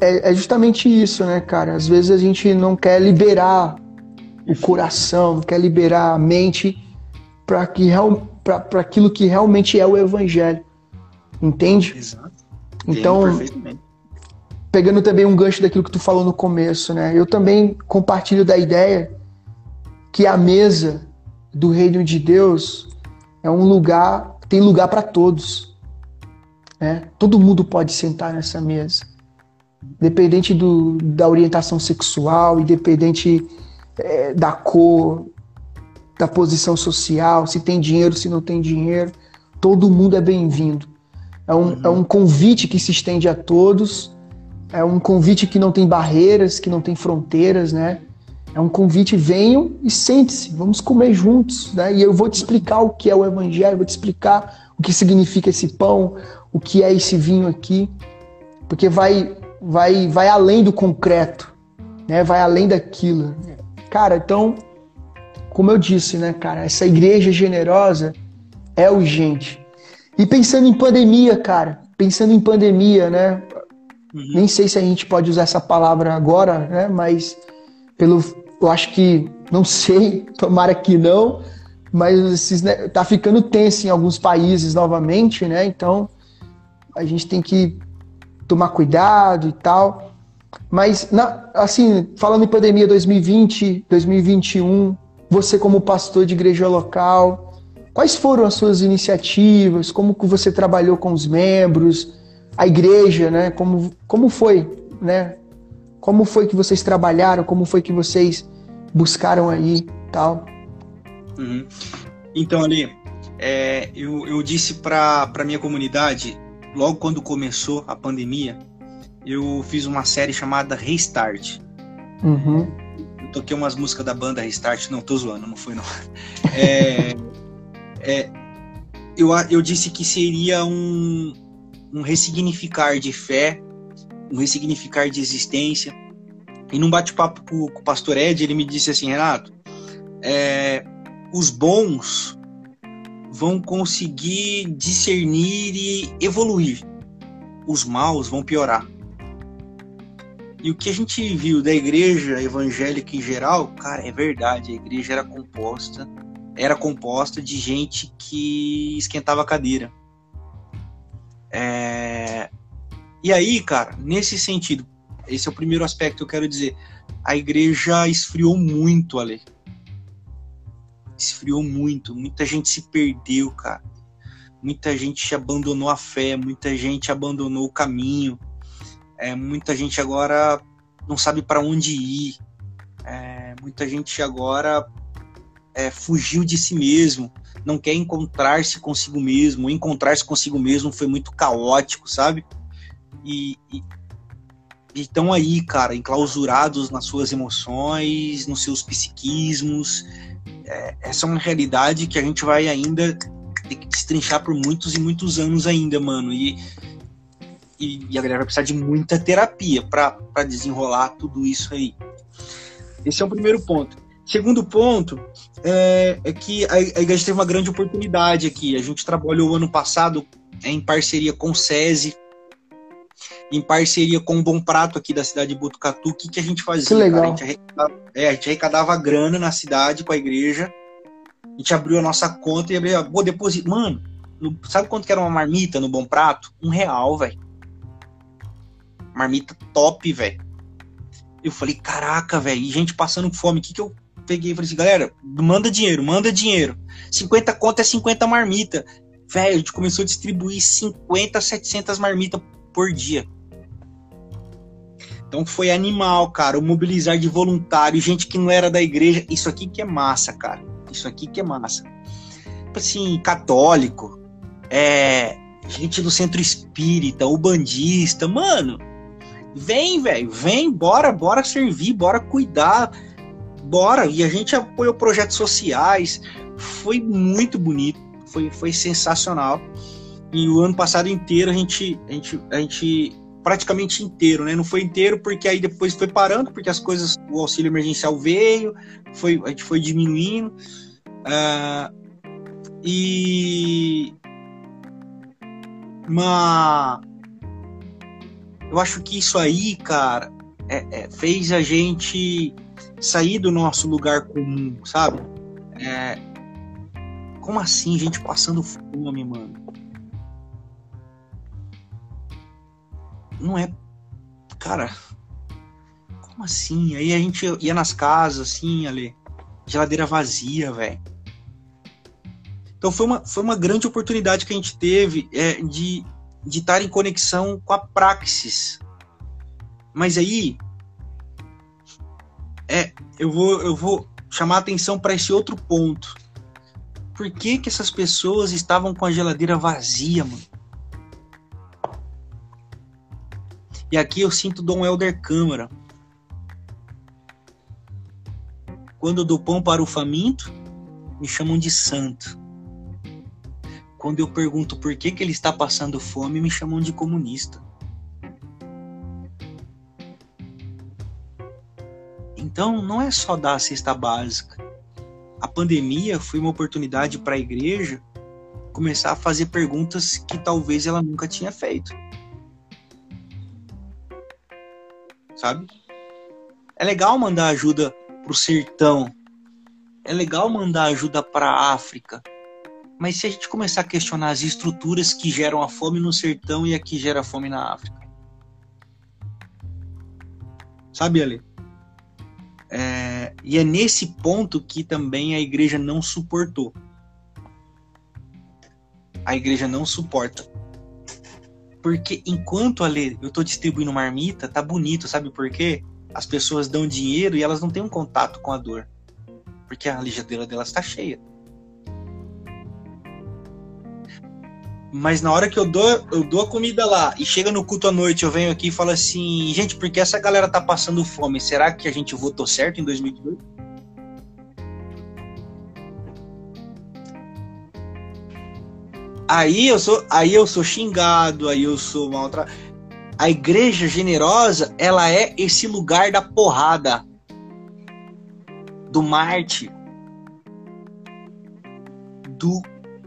é, é, justamente isso, né, cara? Às vezes a gente não quer liberar o coração, não quer liberar a mente para que para aquilo que realmente é o evangelho. Entende? Exato. Então, pegando também um gancho daquilo que tu falou no começo, né? Eu também compartilho da ideia que a mesa do reino de Deus é um lugar, tem lugar para todos. Né? Todo mundo pode sentar nessa mesa. Independente do, da orientação sexual, independente é, da cor, da posição social, se tem dinheiro, se não tem dinheiro, todo mundo é bem-vindo. É um, uhum. é um convite que se estende a todos, é um convite que não tem barreiras, que não tem fronteiras, né? É um convite, venham e sente-se, vamos comer juntos, né? E eu vou te explicar o que é o evangelho, vou te explicar o que significa esse pão, o que é esse vinho aqui, porque vai vai vai além do concreto, né? Vai além daquilo. Cara, então, como eu disse, né, cara, essa igreja generosa é urgente. E pensando em pandemia, cara, pensando em pandemia, né? Uhum. Nem sei se a gente pode usar essa palavra agora, né? Mas pelo, eu acho que não sei, tomara que não, mas esses, né, tá ficando tenso em alguns países novamente, né? Então a gente tem que tomar cuidado e tal. Mas, na, assim, falando em pandemia 2020, 2021, você como pastor de igreja local, Quais foram as suas iniciativas? Como que você trabalhou com os membros? A igreja, né? Como, como foi, né? Como foi que vocês trabalharam? Como foi que vocês buscaram aí, tal? Uhum. Então ali, É, eu, eu disse para minha comunidade, logo quando começou a pandemia, eu fiz uma série chamada Restart. Uhum. Eu toquei umas músicas da banda Restart, não, tô zoando, não foi não. É, é, eu, eu disse que seria um, um ressignificar de fé, um ressignificar de existência. E num bate-papo com, com, o pastor Ed, ele me disse assim, Renato, é, os bons vão conseguir discernir e evoluir. Os maus vão piorar. E o que a gente viu da igreja evangélica em geral, cara, é verdade, a igreja era composta, era composta de gente que esquentava a cadeira. É... E aí, cara, nesse sentido, esse é o primeiro aspecto que eu quero dizer. A igreja esfriou muito, Ale. Esfriou muito. Muita gente se perdeu, cara. Muita gente abandonou a fé, muita gente abandonou o caminho é, muita gente agora não sabe para onde ir. É, muita gente agora é, fugiu de si mesmo, não quer encontrar-se consigo mesmo. Encontrar-se consigo mesmo foi muito caótico, sabe? E, e estão aí, cara, enclausurados nas suas emoções, nos seus psiquismos. É, essa é uma realidade que a gente vai ainda ter que destrinchar por muitos e muitos anos ainda, mano. E e, e a galera vai precisar de muita terapia para desenrolar tudo isso aí. Esse é o primeiro ponto. Segundo ponto é, é que a, a, igreja teve uma grande oportunidade aqui. A gente trabalhou ano passado em parceria com o SESI, em parceria com o Bom Prato aqui da cidade de Botucatu. O que, que a gente fazia? Que legal. A gente, arrecadava, é, a gente arrecadava grana na cidade com a igreja. A gente abriu a nossa conta e abriu, pô, deposito. Mano, no, sabe quanto que era uma marmita no Bom Prato? Um real, velho marmita top, velho. Eu falei, caraca, velho, e gente passando fome, o que que eu peguei? Falei assim, galera, manda dinheiro, manda dinheiro. 50 conto é 50 marmita. Velho, a gente começou a distribuir 50, 700 marmitas por dia. Então foi animal, cara, o mobilizar de voluntário, gente que não era da igreja. Isso aqui que é massa, cara. Isso aqui que é massa. Tipo assim, católico, é, gente do centro espírita, o bandista, mano Vem, velho, vem, bora, bora servir, bora cuidar, bora. E a gente apoiou projetos sociais, foi muito bonito, foi, foi sensacional. E o ano passado inteiro a gente, a gente, a gente praticamente inteiro, né? Não foi inteiro porque aí depois foi parando, porque as coisas, o auxílio emergencial veio, foi, a gente foi diminuindo. Uh, e uma eu acho que isso aí, cara, é, é, fez a gente sair do nosso lugar comum, sabe? É, como assim, gente passando fome, mano? Não é. Cara, como assim? Aí a gente ia nas casas, assim, ali, geladeira vazia, velho. Então foi uma, foi uma grande oportunidade que a gente teve é, de de estar em conexão com a praxis. Mas aí é, eu vou eu vou chamar atenção para esse outro ponto. Por que que essas pessoas estavam com a geladeira vazia, mano? E aqui eu sinto Dom Helder Câmara. Quando dou pão para o faminto, me chamam de santo. Quando eu pergunto por que, que ele está passando fome, me chamam de comunista. Então, não é só dar a cesta básica. A pandemia foi uma oportunidade para a igreja começar a fazer perguntas que talvez ela nunca tinha feito. Sabe? É legal mandar ajuda para o sertão. É legal mandar ajuda para África. Mas se a gente começar a questionar as estruturas que geram a fome no sertão e a que gera a fome na África. Sabe, Ali? É, e é nesse ponto que também a igreja não suportou. A igreja não suporta. Porque enquanto ali eu estou distribuindo marmita, tá bonito, sabe por quê? As pessoas dão dinheiro e elas não têm um contato com a dor. Porque a geladeira delas está cheia. Mas na hora que eu dou, eu dou a comida lá e chega no culto à noite, eu venho aqui e falo assim, gente, porque essa galera tá passando fome? Será que a gente votou certo em 2018? Aí eu sou, aí eu sou xingado, aí eu sou maltratado. A igreja generosa, ela é esse lugar da porrada, do Marte, do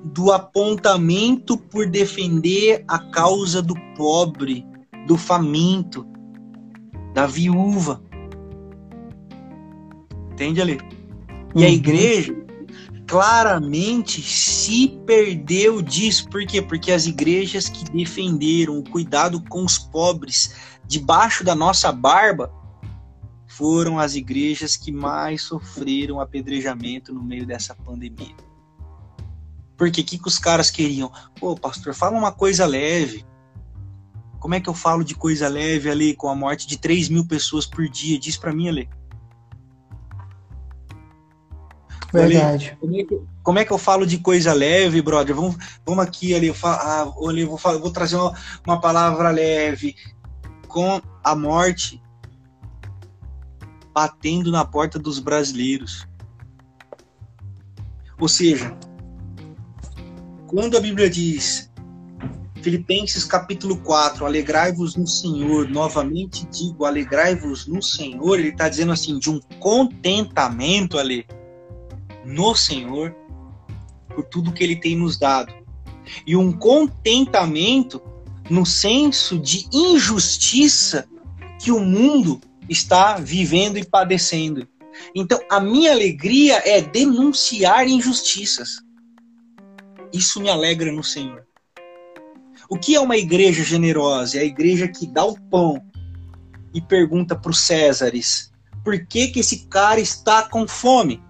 do apontamento por defender a causa do pobre, do faminto, da viúva. Entende ali? E uhum. a igreja claramente se perdeu disso. Por quê? Porque as igrejas que defenderam o cuidado com os pobres debaixo da nossa barba foram as igrejas que mais sofreram apedrejamento no meio dessa pandemia. Porque o que, que os caras queriam? Pô, pastor, fala uma coisa leve. Como é que eu falo de coisa leve ali com a morte de 3 mil pessoas por dia? Diz para mim, Ale. Verdade. como, é que, como, é que, eu falo de coisa leve, brother? Vamos, vamos aqui ali. Eu, falo, ah, eu vou, vou trazer uma, uma palavra leve. Com a morte batendo na porta dos brasileiros. Ou seja, quando a Bíblia diz, Filipenses capítulo 4, alegrai-vos no Senhor, novamente digo, alegrai-vos no Senhor, ele está dizendo assim, de um contentamento ali no Senhor, por tudo que ele tem nos dado. E um contentamento no senso de injustiça que o mundo está vivendo e padecendo. Então, a minha alegria é denunciar injustiças. Isso me alegra no Senhor. O que é uma igreja generosa? É a igreja que dá o pão e pergunta para os Césares: por que, que esse cara está com fome?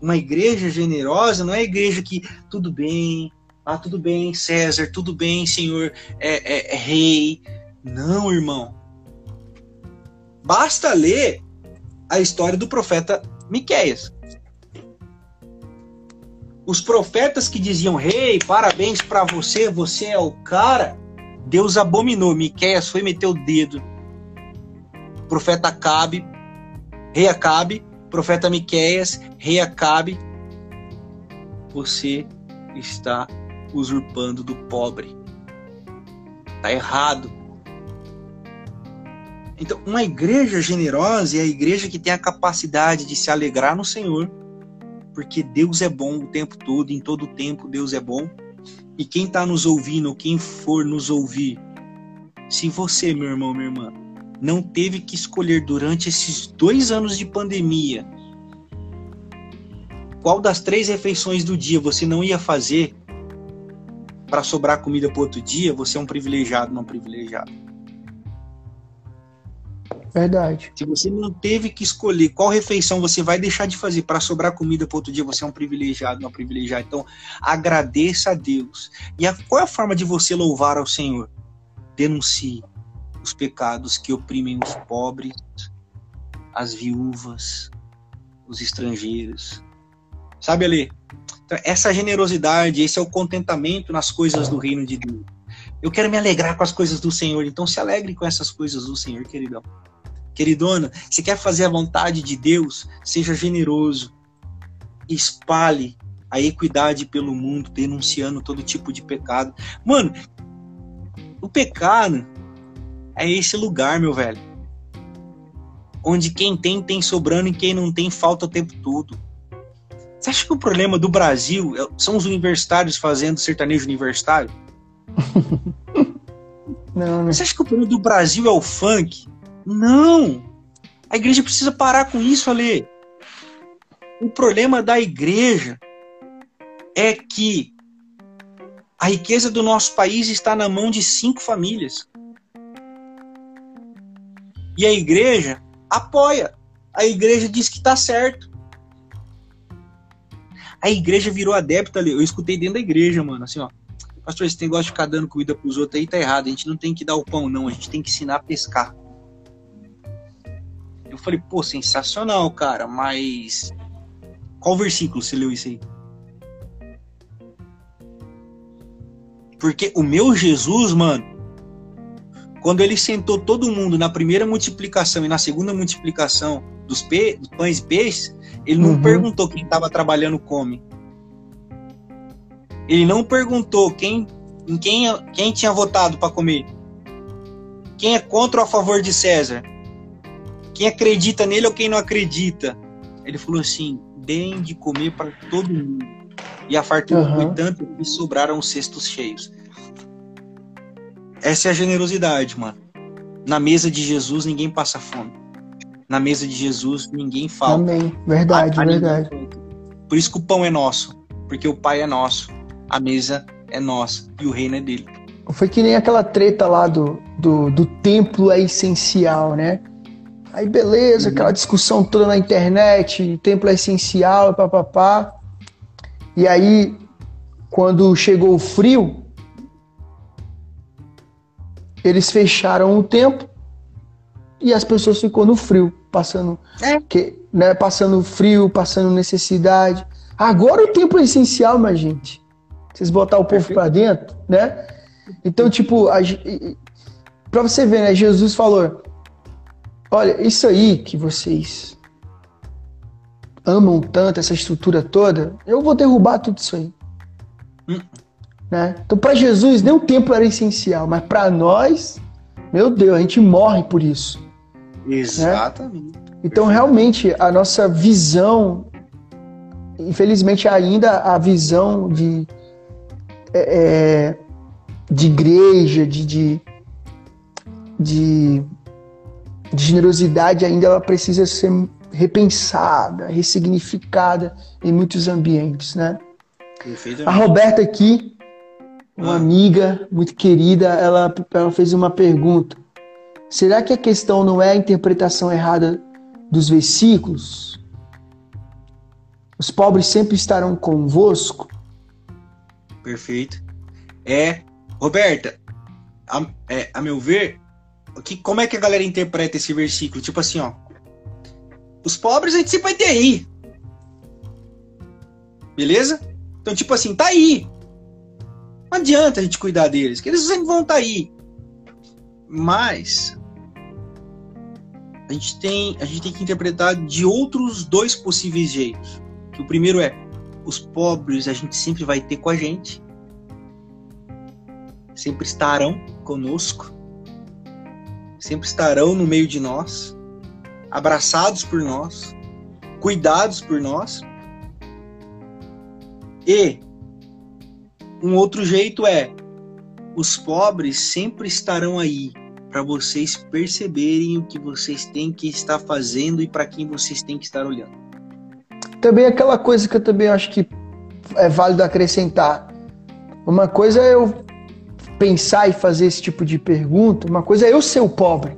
Uma igreja generosa não é igreja que tudo bem, ah, tudo bem, César, tudo bem, Senhor, é, é, é rei. Não, irmão. Basta ler a história do profeta Miqueias. Os profetas que diziam, rei, hey, parabéns para você, você é o cara, Deus abominou. Miqueias foi meter o dedo. Profeta Acabe, rei Acabe, profeta Miqueias, rei Acabe, você está usurpando do pobre. Tá errado. Então, uma igreja generosa é a igreja que tem a capacidade de se alegrar no Senhor porque Deus é bom o tempo todo, em todo tempo Deus é bom. E quem está nos ouvindo, quem for nos ouvir, se você, meu irmão, minha irmã, não teve que escolher durante esses dois anos de pandemia qual das três refeições do dia você não ia fazer para sobrar comida para outro dia, você é um privilegiado, não privilegiado. Verdade. Se você não teve que escolher qual refeição você vai deixar de fazer para sobrar comida para outro dia, você é um privilegiado, não privilegiado. Então, agradeça a Deus. E a, qual é a forma de você louvar ao Senhor? Denuncie os pecados que oprimem os pobres, as viúvas, os estrangeiros. Sabe ali? Então, essa generosidade, esse é o contentamento nas coisas do reino de Deus. Eu quero me alegrar com as coisas do Senhor, então se alegre com essas coisas do Senhor, queridão. Queridona, se quer fazer a vontade de Deus, seja generoso. Espalhe a equidade pelo mundo, denunciando todo tipo de pecado. Mano, o pecado é esse lugar, meu velho. Onde quem tem, tem sobrando e quem não tem, falta o tempo todo. Você acha que o problema do Brasil é, são os universitários fazendo sertanejo universitário? não, né? Você acha que o problema do Brasil é o funk? Não! A igreja precisa parar com isso, Ale. O problema da igreja é que a riqueza do nosso país está na mão de cinco famílias. E a igreja apoia. A igreja diz que está certo. A igreja virou adepta ali. Eu escutei dentro da igreja, mano, assim, ó. Pastor, esse negócio de ficar dando comida pros outros aí tá errado. A gente não tem que dar o pão, não. A gente tem que ensinar a pescar. Eu falei, pô, sensacional, cara, mas. Qual versículo você leu isso aí? Porque o meu Jesus, mano, quando ele sentou todo mundo na primeira multiplicação e na segunda multiplicação dos, pe dos pães e peixes, ele não uhum. perguntou quem estava trabalhando come. Ele não perguntou quem, em quem, quem tinha votado para comer. Quem é contra ou a favor de César? Quem acredita nele ou quem não acredita? Ele falou assim: deem de comer para todo mundo. E a fartura uhum. foi tanto que sobraram os cestos cheios. Essa é a generosidade, mano. Na mesa de Jesus ninguém passa fome. Na mesa de Jesus ninguém falta. Amém. Verdade, a, a verdade. Por isso que o pão é nosso, porque o Pai é nosso, a mesa é nossa e o reino é dele. Foi que nem aquela treta lá do, do, do templo é essencial, né? Aí beleza, uhum. aquela discussão toda na internet, templo é essencial, papapá. E aí, quando chegou o frio, eles fecharam o templo e as pessoas ficou no frio, passando, é. que, né, passando frio, passando necessidade. Agora o templo é essencial, minha gente. Vocês botar o povo para dentro, né? Então, tipo, para você ver, né? Jesus falou: Olha, isso aí que vocês amam tanto, essa estrutura toda, eu vou derrubar tudo isso aí. Né? Então, para Jesus, nem o templo era essencial, mas para nós, meu Deus, a gente morre por isso. Exatamente. Né? Então, realmente, a nossa visão, infelizmente, ainda a visão de, é, é de igreja, de, de, de, de generosidade, ainda ela precisa ser repensada, ressignificada em muitos ambientes, né? A Roberta aqui, uma ah. amiga muito querida, ela, ela fez uma pergunta. Será que a questão não é a interpretação errada dos versículos? Os pobres sempre estarão convosco? Perfeito. É, Roberta, a, é, a meu ver, que, como é que a galera interpreta esse versículo? Tipo assim, ó. Os pobres a gente sempre vai ter aí. Beleza? Então, tipo assim, tá aí. Não adianta a gente cuidar deles, que eles sempre vão estar tá aí. Mas a gente tem a gente tem que interpretar de outros dois possíveis jeitos. Que o primeiro é os pobres a gente sempre vai ter com a gente, sempre estarão conosco, sempre estarão no meio de nós, abraçados por nós, cuidados por nós. E um outro jeito é: os pobres sempre estarão aí para vocês perceberem o que vocês têm que estar fazendo e para quem vocês têm que estar olhando. Também aquela coisa que eu também acho que é válido acrescentar. Uma coisa é eu pensar e fazer esse tipo de pergunta, uma coisa é eu ser o pobre.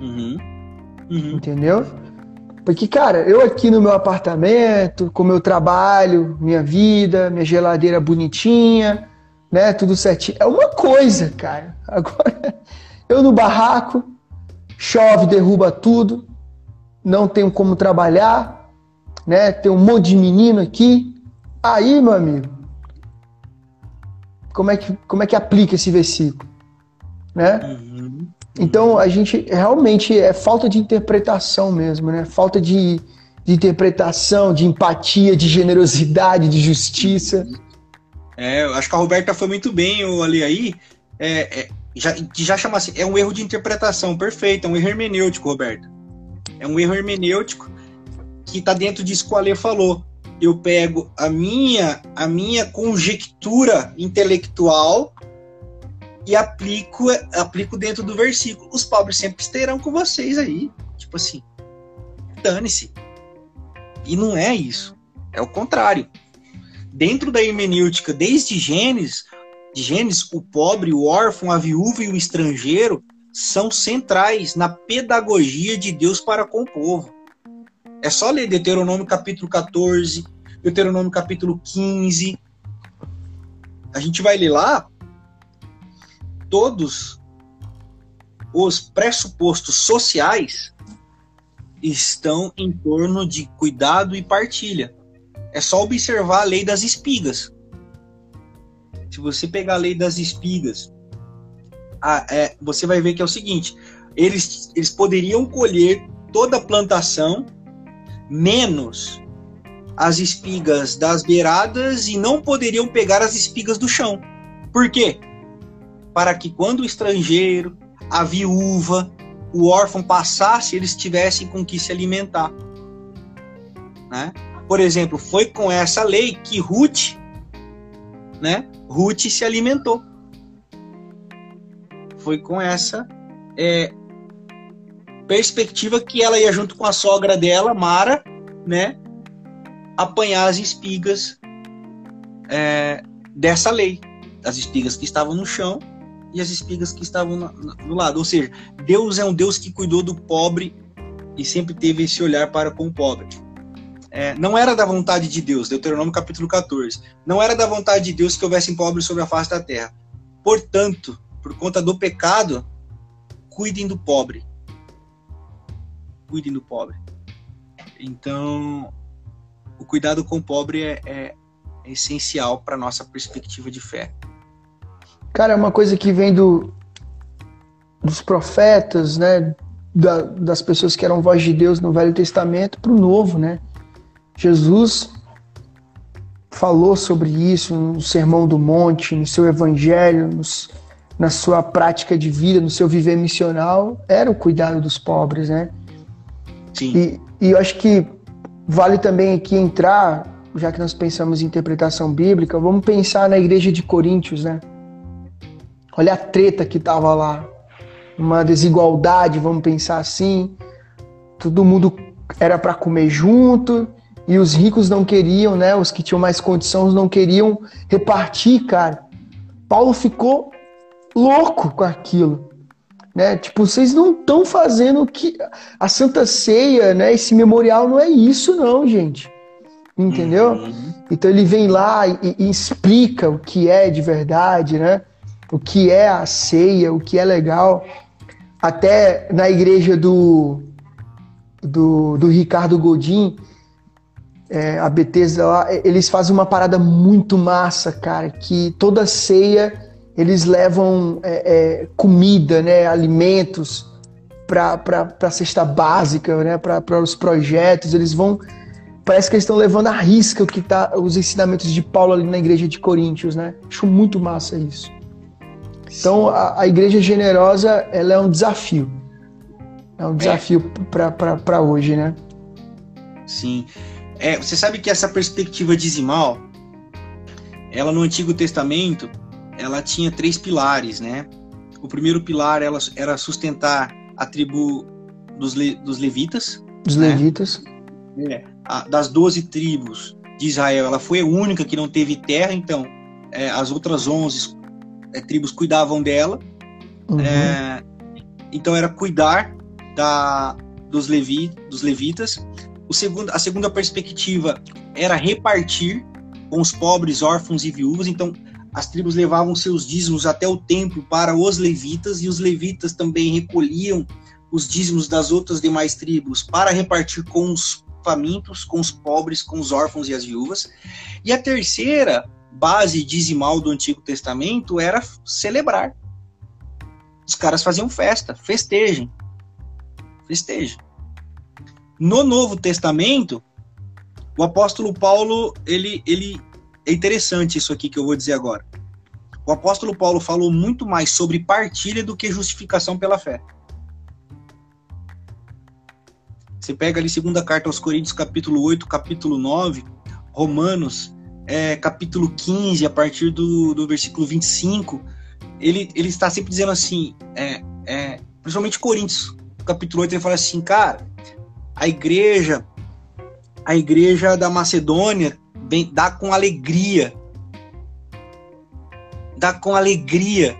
Uhum. Uhum. Entendeu? Porque, cara, eu aqui no meu apartamento, com meu trabalho, minha vida, minha geladeira bonitinha, né? Tudo certinho. É uma coisa, cara. Agora, eu no barraco, chove, derruba tudo, não tenho como trabalhar, né? Tem um monte de menino aqui. Aí, meu amigo, como é que, como é que aplica esse versículo? Né? Uhum. Então a gente realmente é falta de interpretação mesmo, né? Falta de, de interpretação, de empatia, de generosidade, de justiça. É, eu acho que a Roberta foi muito bem o ali aí. É, é, já, já chama assim, é um erro de interpretação, perfeito, é um erro hermenêutico, Roberta. É um erro hermenêutico que está dentro disso que o Ale falou. Eu pego a minha, a minha conjectura intelectual e aplico, aplico dentro do versículo. Os pobres sempre estarão com vocês aí. Tipo assim, dane-se. E não é isso. É o contrário. Dentro da hermenêutica, desde Gênesis, de Gênesis, o pobre, o órfão, a viúva e o estrangeiro são centrais na pedagogia de Deus para com o povo. É só ler Deuteronômio capítulo 14, Deuteronômio capítulo 15. A gente vai ler lá todos os pressupostos sociais estão em torno de cuidado e partilha. É só observar a lei das espigas. se você pegar a lei das espigas, a, é, você vai ver que é o seguinte: eles, eles poderiam colher toda a plantação, menos as espigas das beiradas, e não poderiam pegar as espigas do chão. Por quê? Para que quando o estrangeiro, a viúva, o órfão passasse, eles tivessem com que se alimentar. Né? Por exemplo, foi com essa lei que Ruth, né? Ruth se alimentou. Foi com essa é, perspectiva que ela ia junto com a sogra dela, Mara, né? Apanhar as espigas é, dessa lei, as espigas que estavam no chão e as espigas que estavam no, no lado. Ou seja, Deus é um Deus que cuidou do pobre e sempre teve esse olhar para com o pobre. É, não era da vontade de Deus, Deuteronômio capítulo 14, não era da vontade de Deus que houvessem pobres sobre a face da terra. Portanto, por conta do pecado, cuidem do pobre. Cuidem do pobre. Então, o cuidado com o pobre é, é, é essencial para nossa perspectiva de fé. Cara, é uma coisa que vem do, dos profetas, né? Da, das pessoas que eram voz de Deus no Velho Testamento para o Novo, né? Jesus falou sobre isso no Sermão do Monte, no seu Evangelho, nos, na sua prática de vida, no seu viver missional, era o cuidado dos pobres, né? Sim. E, e eu acho que vale também aqui entrar, já que nós pensamos em interpretação bíblica, vamos pensar na igreja de Coríntios, né? Olha a treta que tava lá. Uma desigualdade, vamos pensar assim. Todo mundo era para comer junto e os ricos não queriam, né? Os que tinham mais condições não queriam repartir, cara. Paulo ficou louco com aquilo, né? Tipo, vocês não estão fazendo que a Santa Ceia, né? Esse memorial não é isso, não, gente. Entendeu? Uhum. Então ele vem lá e, e explica o que é de verdade, né? O que é a ceia, o que é legal. Até na igreja do, do, do Ricardo Godin, é, a Bethesda lá, eles fazem uma parada muito massa, cara, que toda ceia eles levam é, é, comida, né, alimentos para a cesta básica, né, para os projetos, eles vão parece que eles estão levando a risca o que tá os ensinamentos de Paulo ali na igreja de Coríntios, né? Acho muito massa isso. Então, a, a, igreja generosa, ela é um desafio. É um desafio é. para hoje, né? Sim. É, você sabe que essa perspectiva dizimal, ela no Antigo Testamento, ela tinha três pilares, né? O primeiro pilar ela, era sustentar a tribo dos, le, dos levitas. Dos né? levitas. É, a, das doze tribos de Israel, ela foi a única que não teve terra, então é, as outras onze é, tribos cuidavam dela. Uhum. É, então era cuidar da, dos, levi, dos levitas. O segundo, a segunda perspectiva era repartir com os pobres, órfãos e viúvas. Então as tribos levavam seus dízimos até o templo para os levitas e os levitas também recolhiam os dízimos das outras demais tribos para repartir com os famintos, com os pobres, com os órfãos e as viúvas. E a terceira base dizimal do Antigo Testamento era celebrar. Os caras faziam festa, festejem. Festejem. No Novo Testamento, o apóstolo Paulo, ele, ele é interessante isso aqui que eu vou dizer agora. O apóstolo Paulo falou muito mais sobre partilha do que justificação pela fé. Você pega ali segunda carta aos Coríntios, capítulo 8, capítulo 9, Romanos, é, capítulo 15, a partir do, do versículo 25, ele, ele está sempre dizendo assim, é, é, principalmente Coríntios, capítulo 8, ele fala assim, cara, a igreja, a igreja da Macedônia vem, dá com alegria, dá com alegria,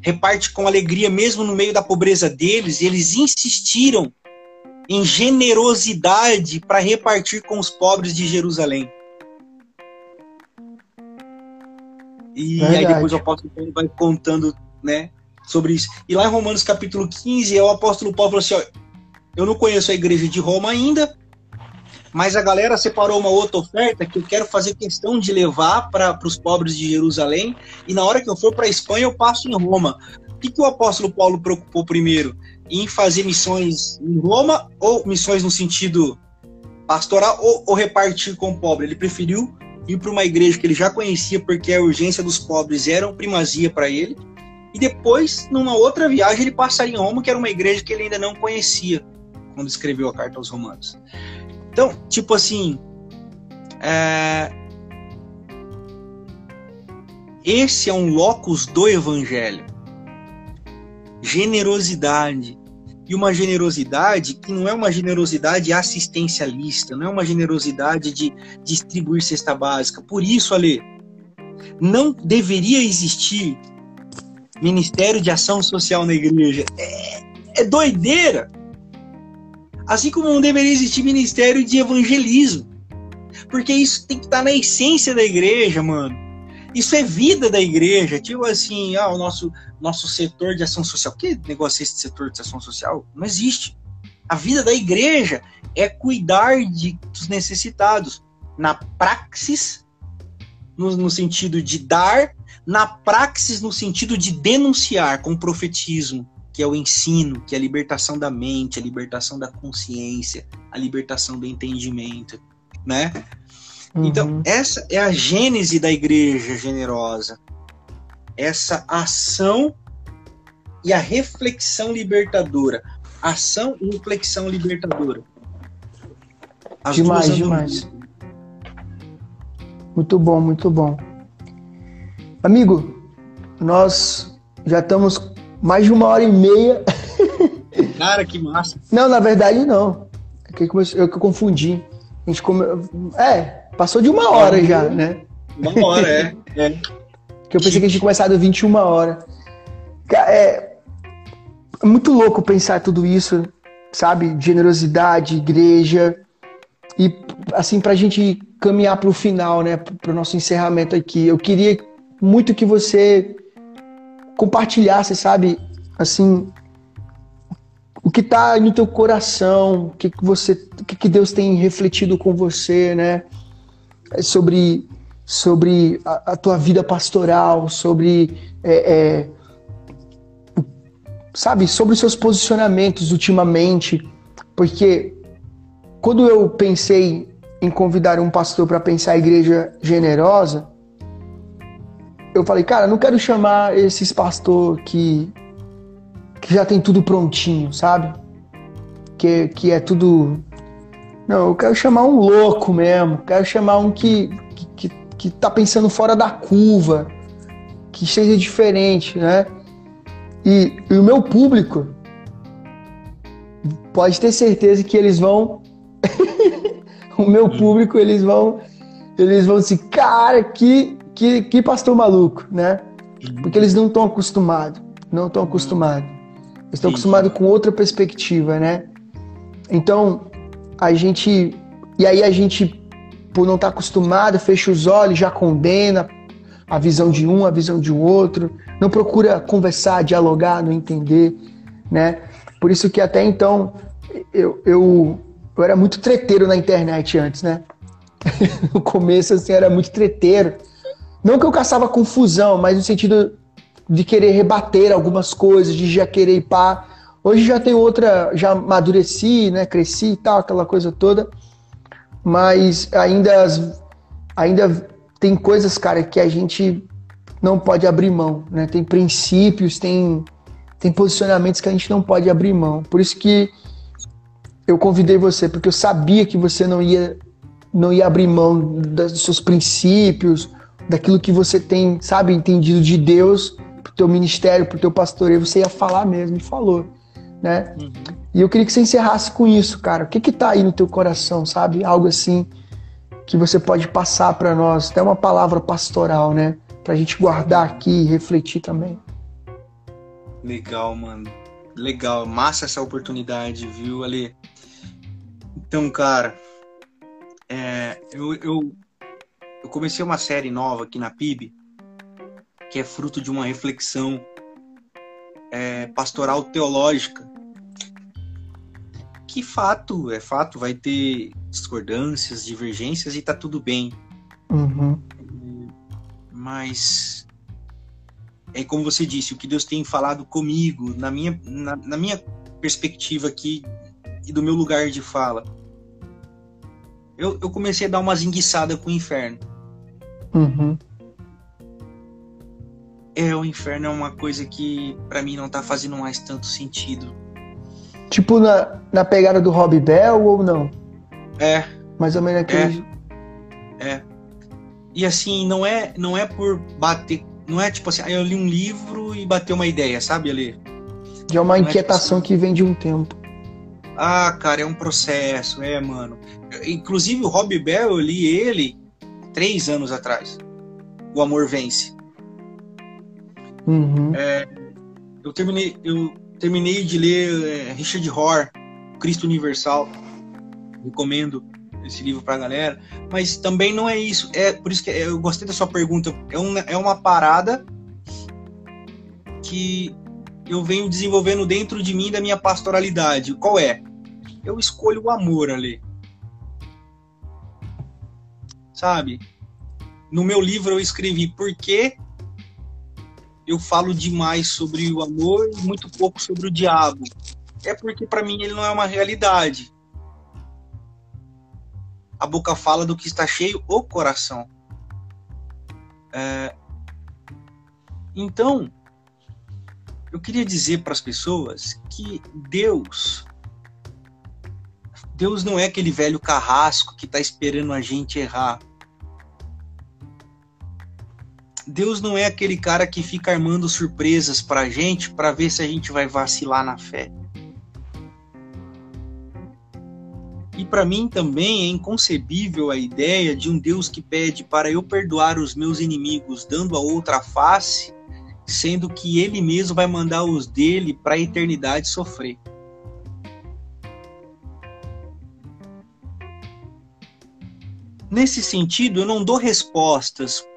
reparte com alegria mesmo no meio da pobreza deles, eles insistiram em generosidade para repartir com os pobres de Jerusalém. E Verdade. aí depois o apóstolo Paulo vai contando, né, sobre isso. E lá em Romanos capítulo 15, é o apóstolo Paulo falou assim, ó, eu não conheço a igreja de Roma ainda, Mas a galera separou uma outra oferta que eu quero fazer questão de levar para os pobres de Jerusalém. E na hora que eu for para a Espanha, eu passo em Roma. O que, que o apóstolo Paulo preocupou primeiro? Em fazer missões em Roma ou missões no sentido pastoral ou, ou repartir com o pobre? Ele preferiu ir para uma igreja que ele já conhecia porque a urgência dos pobres era uma primazia para ele. E depois, numa outra viagem, ele passaria em Roma, que era uma igreja que ele ainda não conhecia quando escreveu a carta aos Romanos. Então, tipo assim, é... esse é um locus do evangelho. Generosidade. E uma generosidade que não é uma generosidade assistencialista, não é uma generosidade de distribuir cesta básica. Por isso, Ale, não deveria existir Ministério de Ação Social na igreja. É, é doideira. Assim como não deveria existir Ministério de Evangelismo. Porque isso tem que estar na essência da igreja, mano. Isso é vida da igreja. Tipo assim, ah, o nosso, nosso setor de ação social. Que negócio é esse setor de ação social? Não existe. A vida da igreja é cuidar de, dos necessitados. Na praxis, no, no sentido de dar na praxis no sentido de denunciar com profetismo, que é o ensino, que é a libertação da mente, a libertação da consciência, a libertação do entendimento, né? Uhum. Então, essa é a gênese da igreja generosa. Essa ação e a reflexão libertadora. Ação e reflexão libertadora. As demais, demais. Muito bom, muito bom. Amigo, nós já estamos mais de uma hora e meia. Cara, que massa. Não, na verdade não. É que eu, que confundi. A gente come... É, passou de uma hora já, né? Uma hora, é. é. Que eu pensei que a gente tinha começado 21 horas. É, é muito louco pensar tudo isso, sabe? Generosidade, igreja. E, assim, pra gente caminhar pro final, né? Pro nosso encerramento aqui. Eu queria muito que você compartilhasse, sabe, assim, o que está no teu coração, o que, que você, o que, que Deus tem refletido com você, né, sobre sobre a, a tua vida pastoral, sobre é, é, sabe, sobre os seus posicionamentos ultimamente, porque quando eu pensei em convidar um pastor para pensar a igreja generosa, eu falei, cara, não quero chamar esses pastor que, que já tem tudo prontinho, sabe? Que, que é tudo. Não, eu quero chamar um louco mesmo. Quero chamar um que, que, que, tá pensando fora da curva, que seja diferente, né? E, e o meu público pode ter certeza que eles vão. o meu público, eles vão. Eles vão assim, cara, que que, que pastor maluco, né? Porque eles não estão acostumados, não estão acostumados. Eles estão acostumados com outra perspectiva, né? Então, a gente. E aí a gente, por não estar tá acostumado, fecha os olhos, já condena a visão de um, a visão de outro, não procura conversar, dialogar, não entender, né? Por isso que até então eu, eu, eu era muito treteiro na internet antes, né? no começo, assim, era muito treteiro. Não que eu caçava confusão, mas no sentido de querer rebater algumas coisas, de já querer ir pá. Hoje já tem outra, já amadureci, né, cresci e tal, aquela coisa toda. Mas ainda, ainda tem coisas, cara, que a gente não pode abrir mão, né? Tem princípios, tem, tem posicionamentos que a gente não pode abrir mão. Por isso que eu convidei você, porque eu sabia que você não ia, não ia abrir mão dos seus princípios, daquilo que você tem, sabe, entendido de Deus pro teu ministério, pro teu pastoreio, você ia falar mesmo e falou, né? Uhum. E eu queria que você encerrasse com isso, cara. O que que tá aí no teu coração, sabe? Algo assim que você pode passar para nós, até uma palavra pastoral, né? Pra gente guardar aqui e refletir também. Legal, mano. Legal, massa essa oportunidade, viu, Ali? Então, cara, é, eu, eu eu comecei uma série nova aqui na PIB, que é fruto de uma reflexão é, pastoral teológica. que fato, é fato, vai ter discordâncias, divergências e tá tudo bem. Uhum. Mas é como você disse, o que Deus tem falado comigo, na minha, na, na minha perspectiva aqui e do meu lugar de fala. Eu, eu comecei a dar uma zinguiçada com o inferno. Uhum. É, o inferno é uma coisa que para mim não tá fazendo mais tanto sentido. Tipo na, na pegada do Rob Bell ou não? É. Mais ou menos aquele. É. é. E assim, não é, não é por bater. Não é tipo assim, ah, eu li um livro e bateu uma ideia, sabe, ali? De uma não inquietação é tipo assim, que vem de um tempo. Ah, cara, é um processo, é, mano. Inclusive o Rob Bell, eu li ele três anos atrás. O Amor Vence. Uhum. É, eu terminei, eu terminei de ler é, Richard Rohr, Cristo Universal. Recomendo esse livro pra galera. Mas também não é isso. É por isso que eu gostei da sua pergunta. É, um, é uma parada que eu venho desenvolvendo dentro de mim da minha pastoralidade. Qual é? Eu escolho o amor ali. Sabe? No meu livro eu escrevi por que eu falo demais sobre o amor e muito pouco sobre o diabo. É porque para mim ele não é uma realidade. A boca fala do que está cheio o coração. É... Então, eu queria dizer para as pessoas que Deus Deus não é aquele velho carrasco que está esperando a gente errar. Deus não é aquele cara que fica armando surpresas para a gente para ver se a gente vai vacilar na fé. E para mim também é inconcebível a ideia de um Deus que pede para eu perdoar os meus inimigos dando a outra face sendo que ele mesmo vai mandar os dele para a eternidade sofrer. Nesse sentido, eu não dou respostas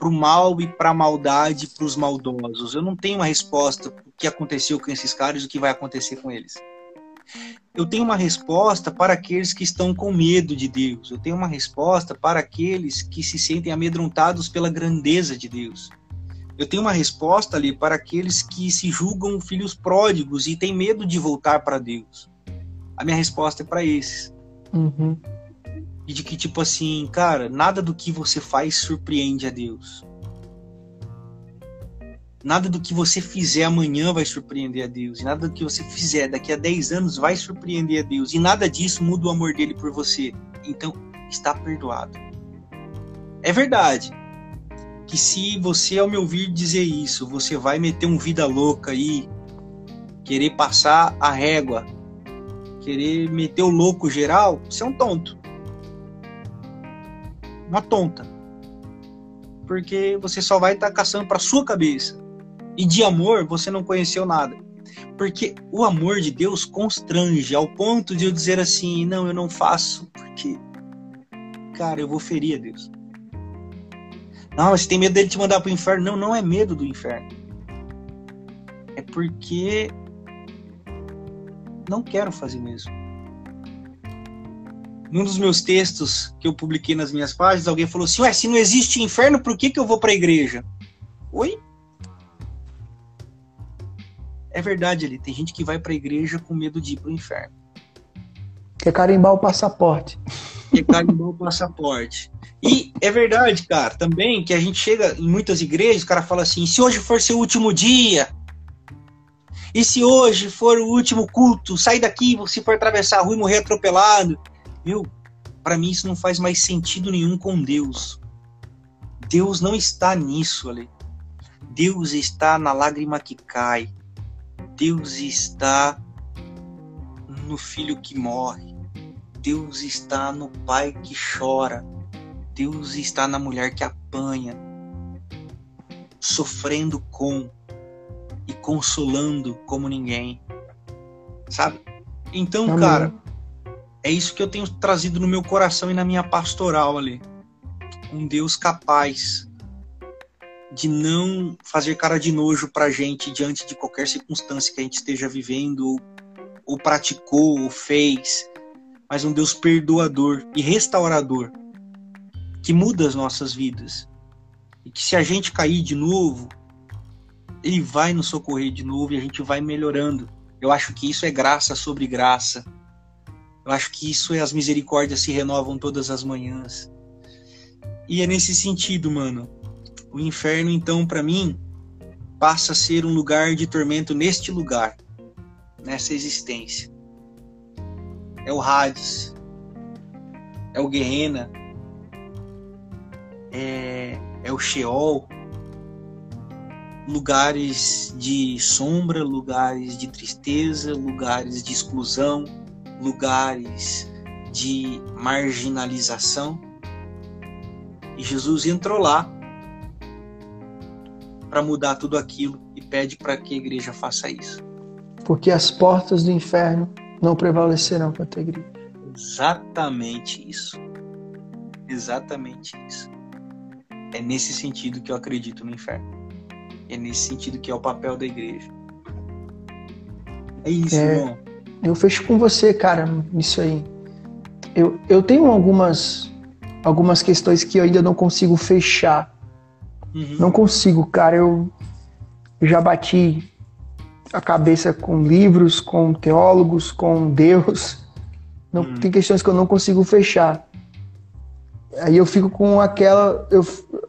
para o mal e para a maldade, para os maldosos. Eu não tenho uma resposta para o que aconteceu com esses caras e o que vai acontecer com eles. Eu tenho uma resposta para aqueles que estão com medo de Deus. Eu tenho uma resposta para aqueles que se sentem amedrontados pela grandeza de Deus. Eu tenho uma resposta ali para aqueles que se julgam filhos pródigos e têm medo de voltar para Deus. A minha resposta é para esses. Uhum. E de que, tipo assim, cara, nada do que você faz surpreende a Deus. Nada do que você fizer amanhã vai surpreender a Deus. E nada do que você fizer daqui a 10 anos vai surpreender a Deus. E nada disso muda o amor dele por você. Então, está perdoado. É verdade que se você, ao me ouvir dizer isso, você vai meter um vida louca aí, querer passar a régua, querer meter o louco geral, você é um tonto. Uma tonta. Porque você só vai estar tá caçando para sua cabeça. E de amor você não conheceu nada. Porque o amor de Deus constrange ao ponto de eu dizer assim: não, eu não faço porque, cara, eu vou ferir a Deus. Não, você tem medo dele te mandar pro inferno. Não, não é medo do inferno. É porque não quero fazer mesmo. Num dos meus textos que eu publiquei nas minhas páginas, alguém falou assim: Ué, se não existe inferno, por que, que eu vou para a igreja? Oi? É verdade, ali. Tem gente que vai para a igreja com medo de ir para o inferno. Quer carimbar o passaporte. Quer carimbar o passaporte. E é verdade, cara, também que a gente chega em muitas igrejas, o cara fala assim: se hoje for seu último dia, e se hoje for o último culto, sai daqui, você for atravessar a rua e morrer atropelado. Meu, para mim isso não faz mais sentido nenhum com Deus. Deus não está nisso, ali. Deus está na lágrima que cai. Deus está no filho que morre. Deus está no pai que chora. Deus está na mulher que apanha, sofrendo com e consolando como ninguém. Sabe? Então, Amém. cara, é isso que eu tenho trazido no meu coração e na minha pastoral ali. Um Deus capaz de não fazer cara de nojo pra gente diante de qualquer circunstância que a gente esteja vivendo ou praticou, ou fez, mas um Deus perdoador e restaurador, que muda as nossas vidas. E que se a gente cair de novo, ele vai nos socorrer de novo e a gente vai melhorando. Eu acho que isso é graça sobre graça. Eu acho que isso é as misericórdias se renovam todas as manhãs. E é nesse sentido, mano. O inferno, então, para mim, passa a ser um lugar de tormento neste lugar, nessa existência. É o Hades, é o Guerrena, é, é o Sheol, lugares de sombra, lugares de tristeza, lugares de exclusão, lugares de marginalização. E Jesus entrou lá para mudar tudo aquilo e pede para que a igreja faça isso. Porque as portas do inferno não prevalecerão contra a igreja. Exatamente isso. Exatamente isso. É nesse sentido que eu acredito no inferno. É nesse sentido que é o papel da igreja. É isso, é, irmão. Eu fecho com você, cara, nisso aí. Eu, eu tenho algumas, algumas questões que eu ainda não consigo fechar Uhum. Não consigo, cara. Eu já bati a cabeça com livros, com teólogos, com Deus. Não, uhum. Tem questões que eu não consigo fechar. Aí eu fico com aquela. Eu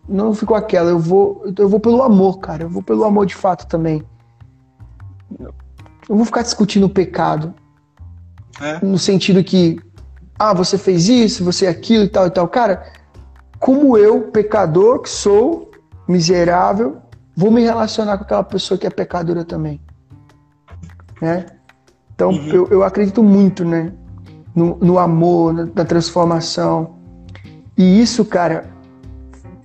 não fico com aquela, eu vou, eu vou pelo amor, cara. Eu vou pelo amor de fato também. Eu vou ficar discutindo o pecado. É. No sentido que, ah, você fez isso, você aquilo e tal e tal. Cara, como eu, pecador que sou, miserável, vou me relacionar com aquela pessoa que é pecadora também. Né? Então, uhum. eu, eu acredito muito né? no, no amor, na, na, transformação. E isso, cara,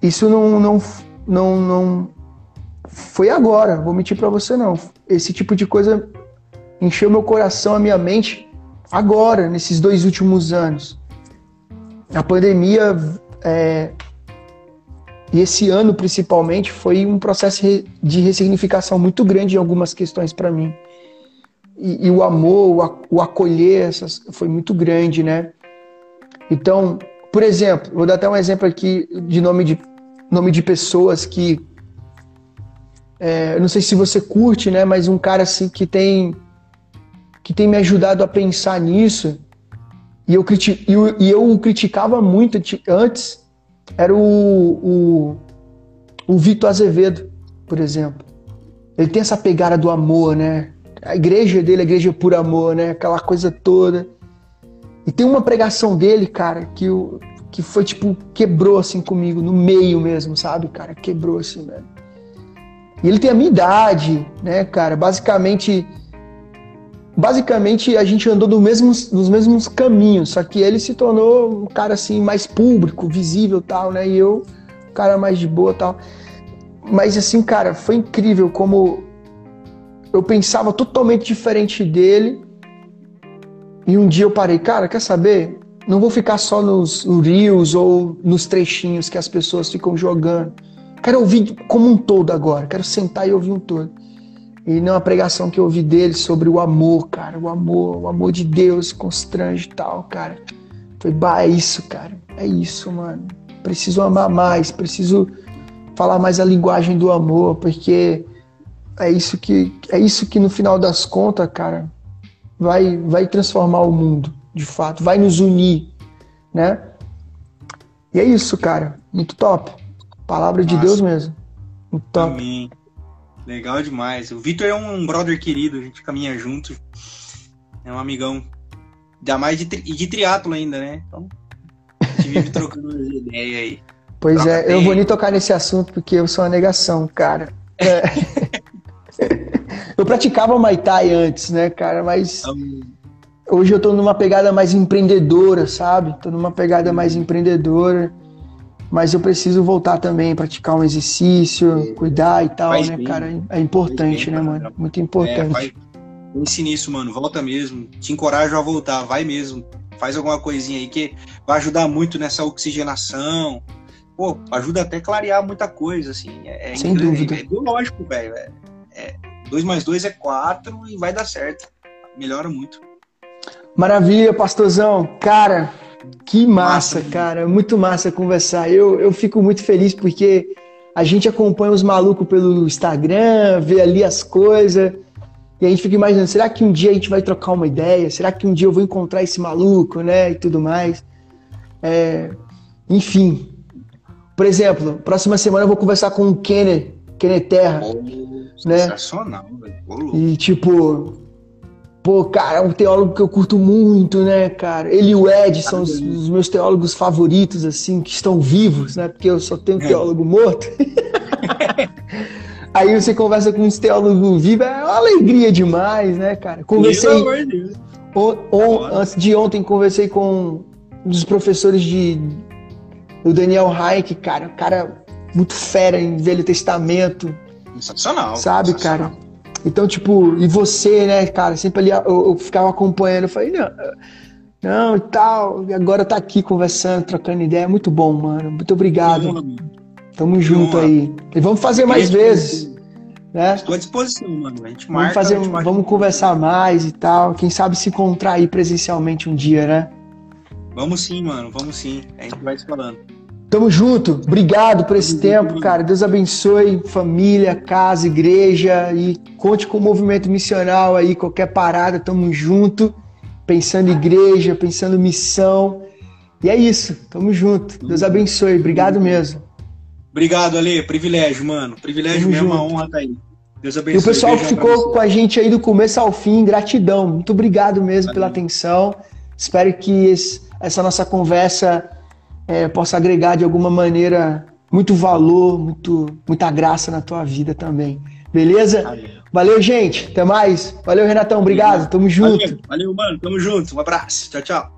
isso não, não, não, não foi agora, vou mentir para você não. Esse tipo de coisa encheu meu coração, a minha mente agora, nesses dois últimos anos. A pandemia é, e esse ano, principalmente, foi um processo de ressignificação muito grande em algumas questões para mim. E, e, o amor, o, acolher, essas, foi muito grande, né? Então, por exemplo, vou dar até um exemplo aqui de nome de, nome de pessoas que. É, não sei se você curte, né? Mas um cara assim que tem que tem me ajudado a pensar nisso. E eu, criti, eu, e eu criticava muito antes era o, o, o Vitor Azevedo, por exemplo. Ele tem essa pegada do amor, né? A igreja dele, a igreja por amor, né? Aquela coisa toda. E tem uma pregação dele, cara, que, eu, que foi tipo, quebrou assim comigo, no meio mesmo, sabe, cara? Quebrou assim, velho. E ele tem a minha idade, né, cara? Basicamente, basicamente a gente andou nos mesmos caminhos, só que ele se tornou um cara assim mais público, visível tal, né? E eu, um cara mais de boa tal. Mas assim, cara, foi incrível como eu pensava totalmente diferente dele. E um dia eu parei, cara, quer saber? Não vou ficar só nos reels ou nos trechinhos que as pessoas ficam jogando. Quero ouvir como um todo agora. Quero sentar e ouvir um todo. E uma pregação que eu ouvi dele sobre o amor, cara. O amor, o amor de Deus constrange e tal, cara. Foi, bah, é isso, cara. É isso, mano. Preciso amar mais, preciso falar mais a linguagem do amor, porque é isso que é isso que no final das contas, cara, vai vai transformar o mundo, de fato, vai nos unir, né? E é isso, cara. Muito top. Palavra Nossa. de Deus mesmo. Muito top. Amém. Legal demais. O Vitor é um brother querido, a gente caminha junto. É um amigão. Ainda mais de, tri de triatlo ainda, né? Então, a gente vive trocando ideia aí. Pois Troca é, eu vou nem tocar nesse assunto porque eu sou uma negação, cara. É. eu praticava Muay Thai antes, né, cara? Mas hoje eu tô numa pegada mais empreendedora, sabe? Tô numa pegada mais empreendedora mas eu preciso voltar também, praticar um exercício, cuidar e tal, faz né, bem, cara? É importante, bem, né, mano? Muito importante. É, pense nisso, mano. Volta mesmo. Te encorajo a voltar. Vai mesmo. Faz alguma coisinha aí que vai ajudar muito nessa oxigenação. Pô, ajuda até a clarear muita coisa, assim. É, é Sem dúvida. É, é lógico, velho. É, é, dois mais dois é quatro e vai dar certo. Melhora muito. Maravilha, pastorzão. Cara, que massa, cara. Muito massa conversar. Eu, eu fico muito feliz porque a gente acompanha os malucos pelo Instagram, vê ali as coisas. E a gente fica imaginando, será que um dia a gente vai trocar uma ideia? Será que um dia eu vou encontrar esse maluco, né? E tudo mais. É, enfim. Por exemplo, próxima semana eu vou conversar com o Kenner, Kenner Terra. Oh, né? Sensacional, velho. E tipo, Pô, cara, é um teólogo que eu curto muito, né, cara? Ele e o Ed são os, os meus teólogos favoritos, assim, que estão vivos, né? Porque eu só tenho é. teólogo morto. Aí você conversa com uns teólogos vivos, é uma alegria demais, né, cara? Conversei. On, on, antes de ontem, conversei com um dos professores de o Daniel Hayek, cara, cara muito fera em Velho Testamento. Sensacional. Sabe, sensacional. cara? Então, tipo, e você, né, cara, sempre ali eu, eu ficava acompanhando, eu falei, não, não e tal, e agora tá aqui conversando, trocando ideia, muito bom, mano, muito obrigado. Tamo junto aí. E vamos fazer mais vezes. Né? Estou à disposição, mano. A gente marca. Vamos, fazer, gente vamos conversar mais e tal. Quem sabe se encontrar aí presencialmente um dia, né? Vamos sim, mano. Vamos sim. A gente vai se falando. Tamo junto. Obrigado por esse tempo, cara. Deus abençoe família, casa, igreja e conte com o movimento missional aí, qualquer parada, tamo junto. Pensando em igreja, pensando em missão. E é isso. Tamo junto. Deus abençoe. Obrigado mesmo. Obrigado, Ale. Privilégio, mano. Privilégio tamo mesmo, junto. uma honra tá aí. Deus abençoe. E o pessoal que ficou com a gente aí do começo ao fim, gratidão. Muito obrigado mesmo pela atenção. Espero que essa nossa conversa é, possa agregar de alguma maneira muito valor, muito, muita graça na tua vida também. Beleza? Valeu, Valeu gente. Até mais. Valeu, Renatão. Obrigado. Tamo junto. Valeu, valeu, mano. Tamo junto. Um abraço. Tchau, tchau.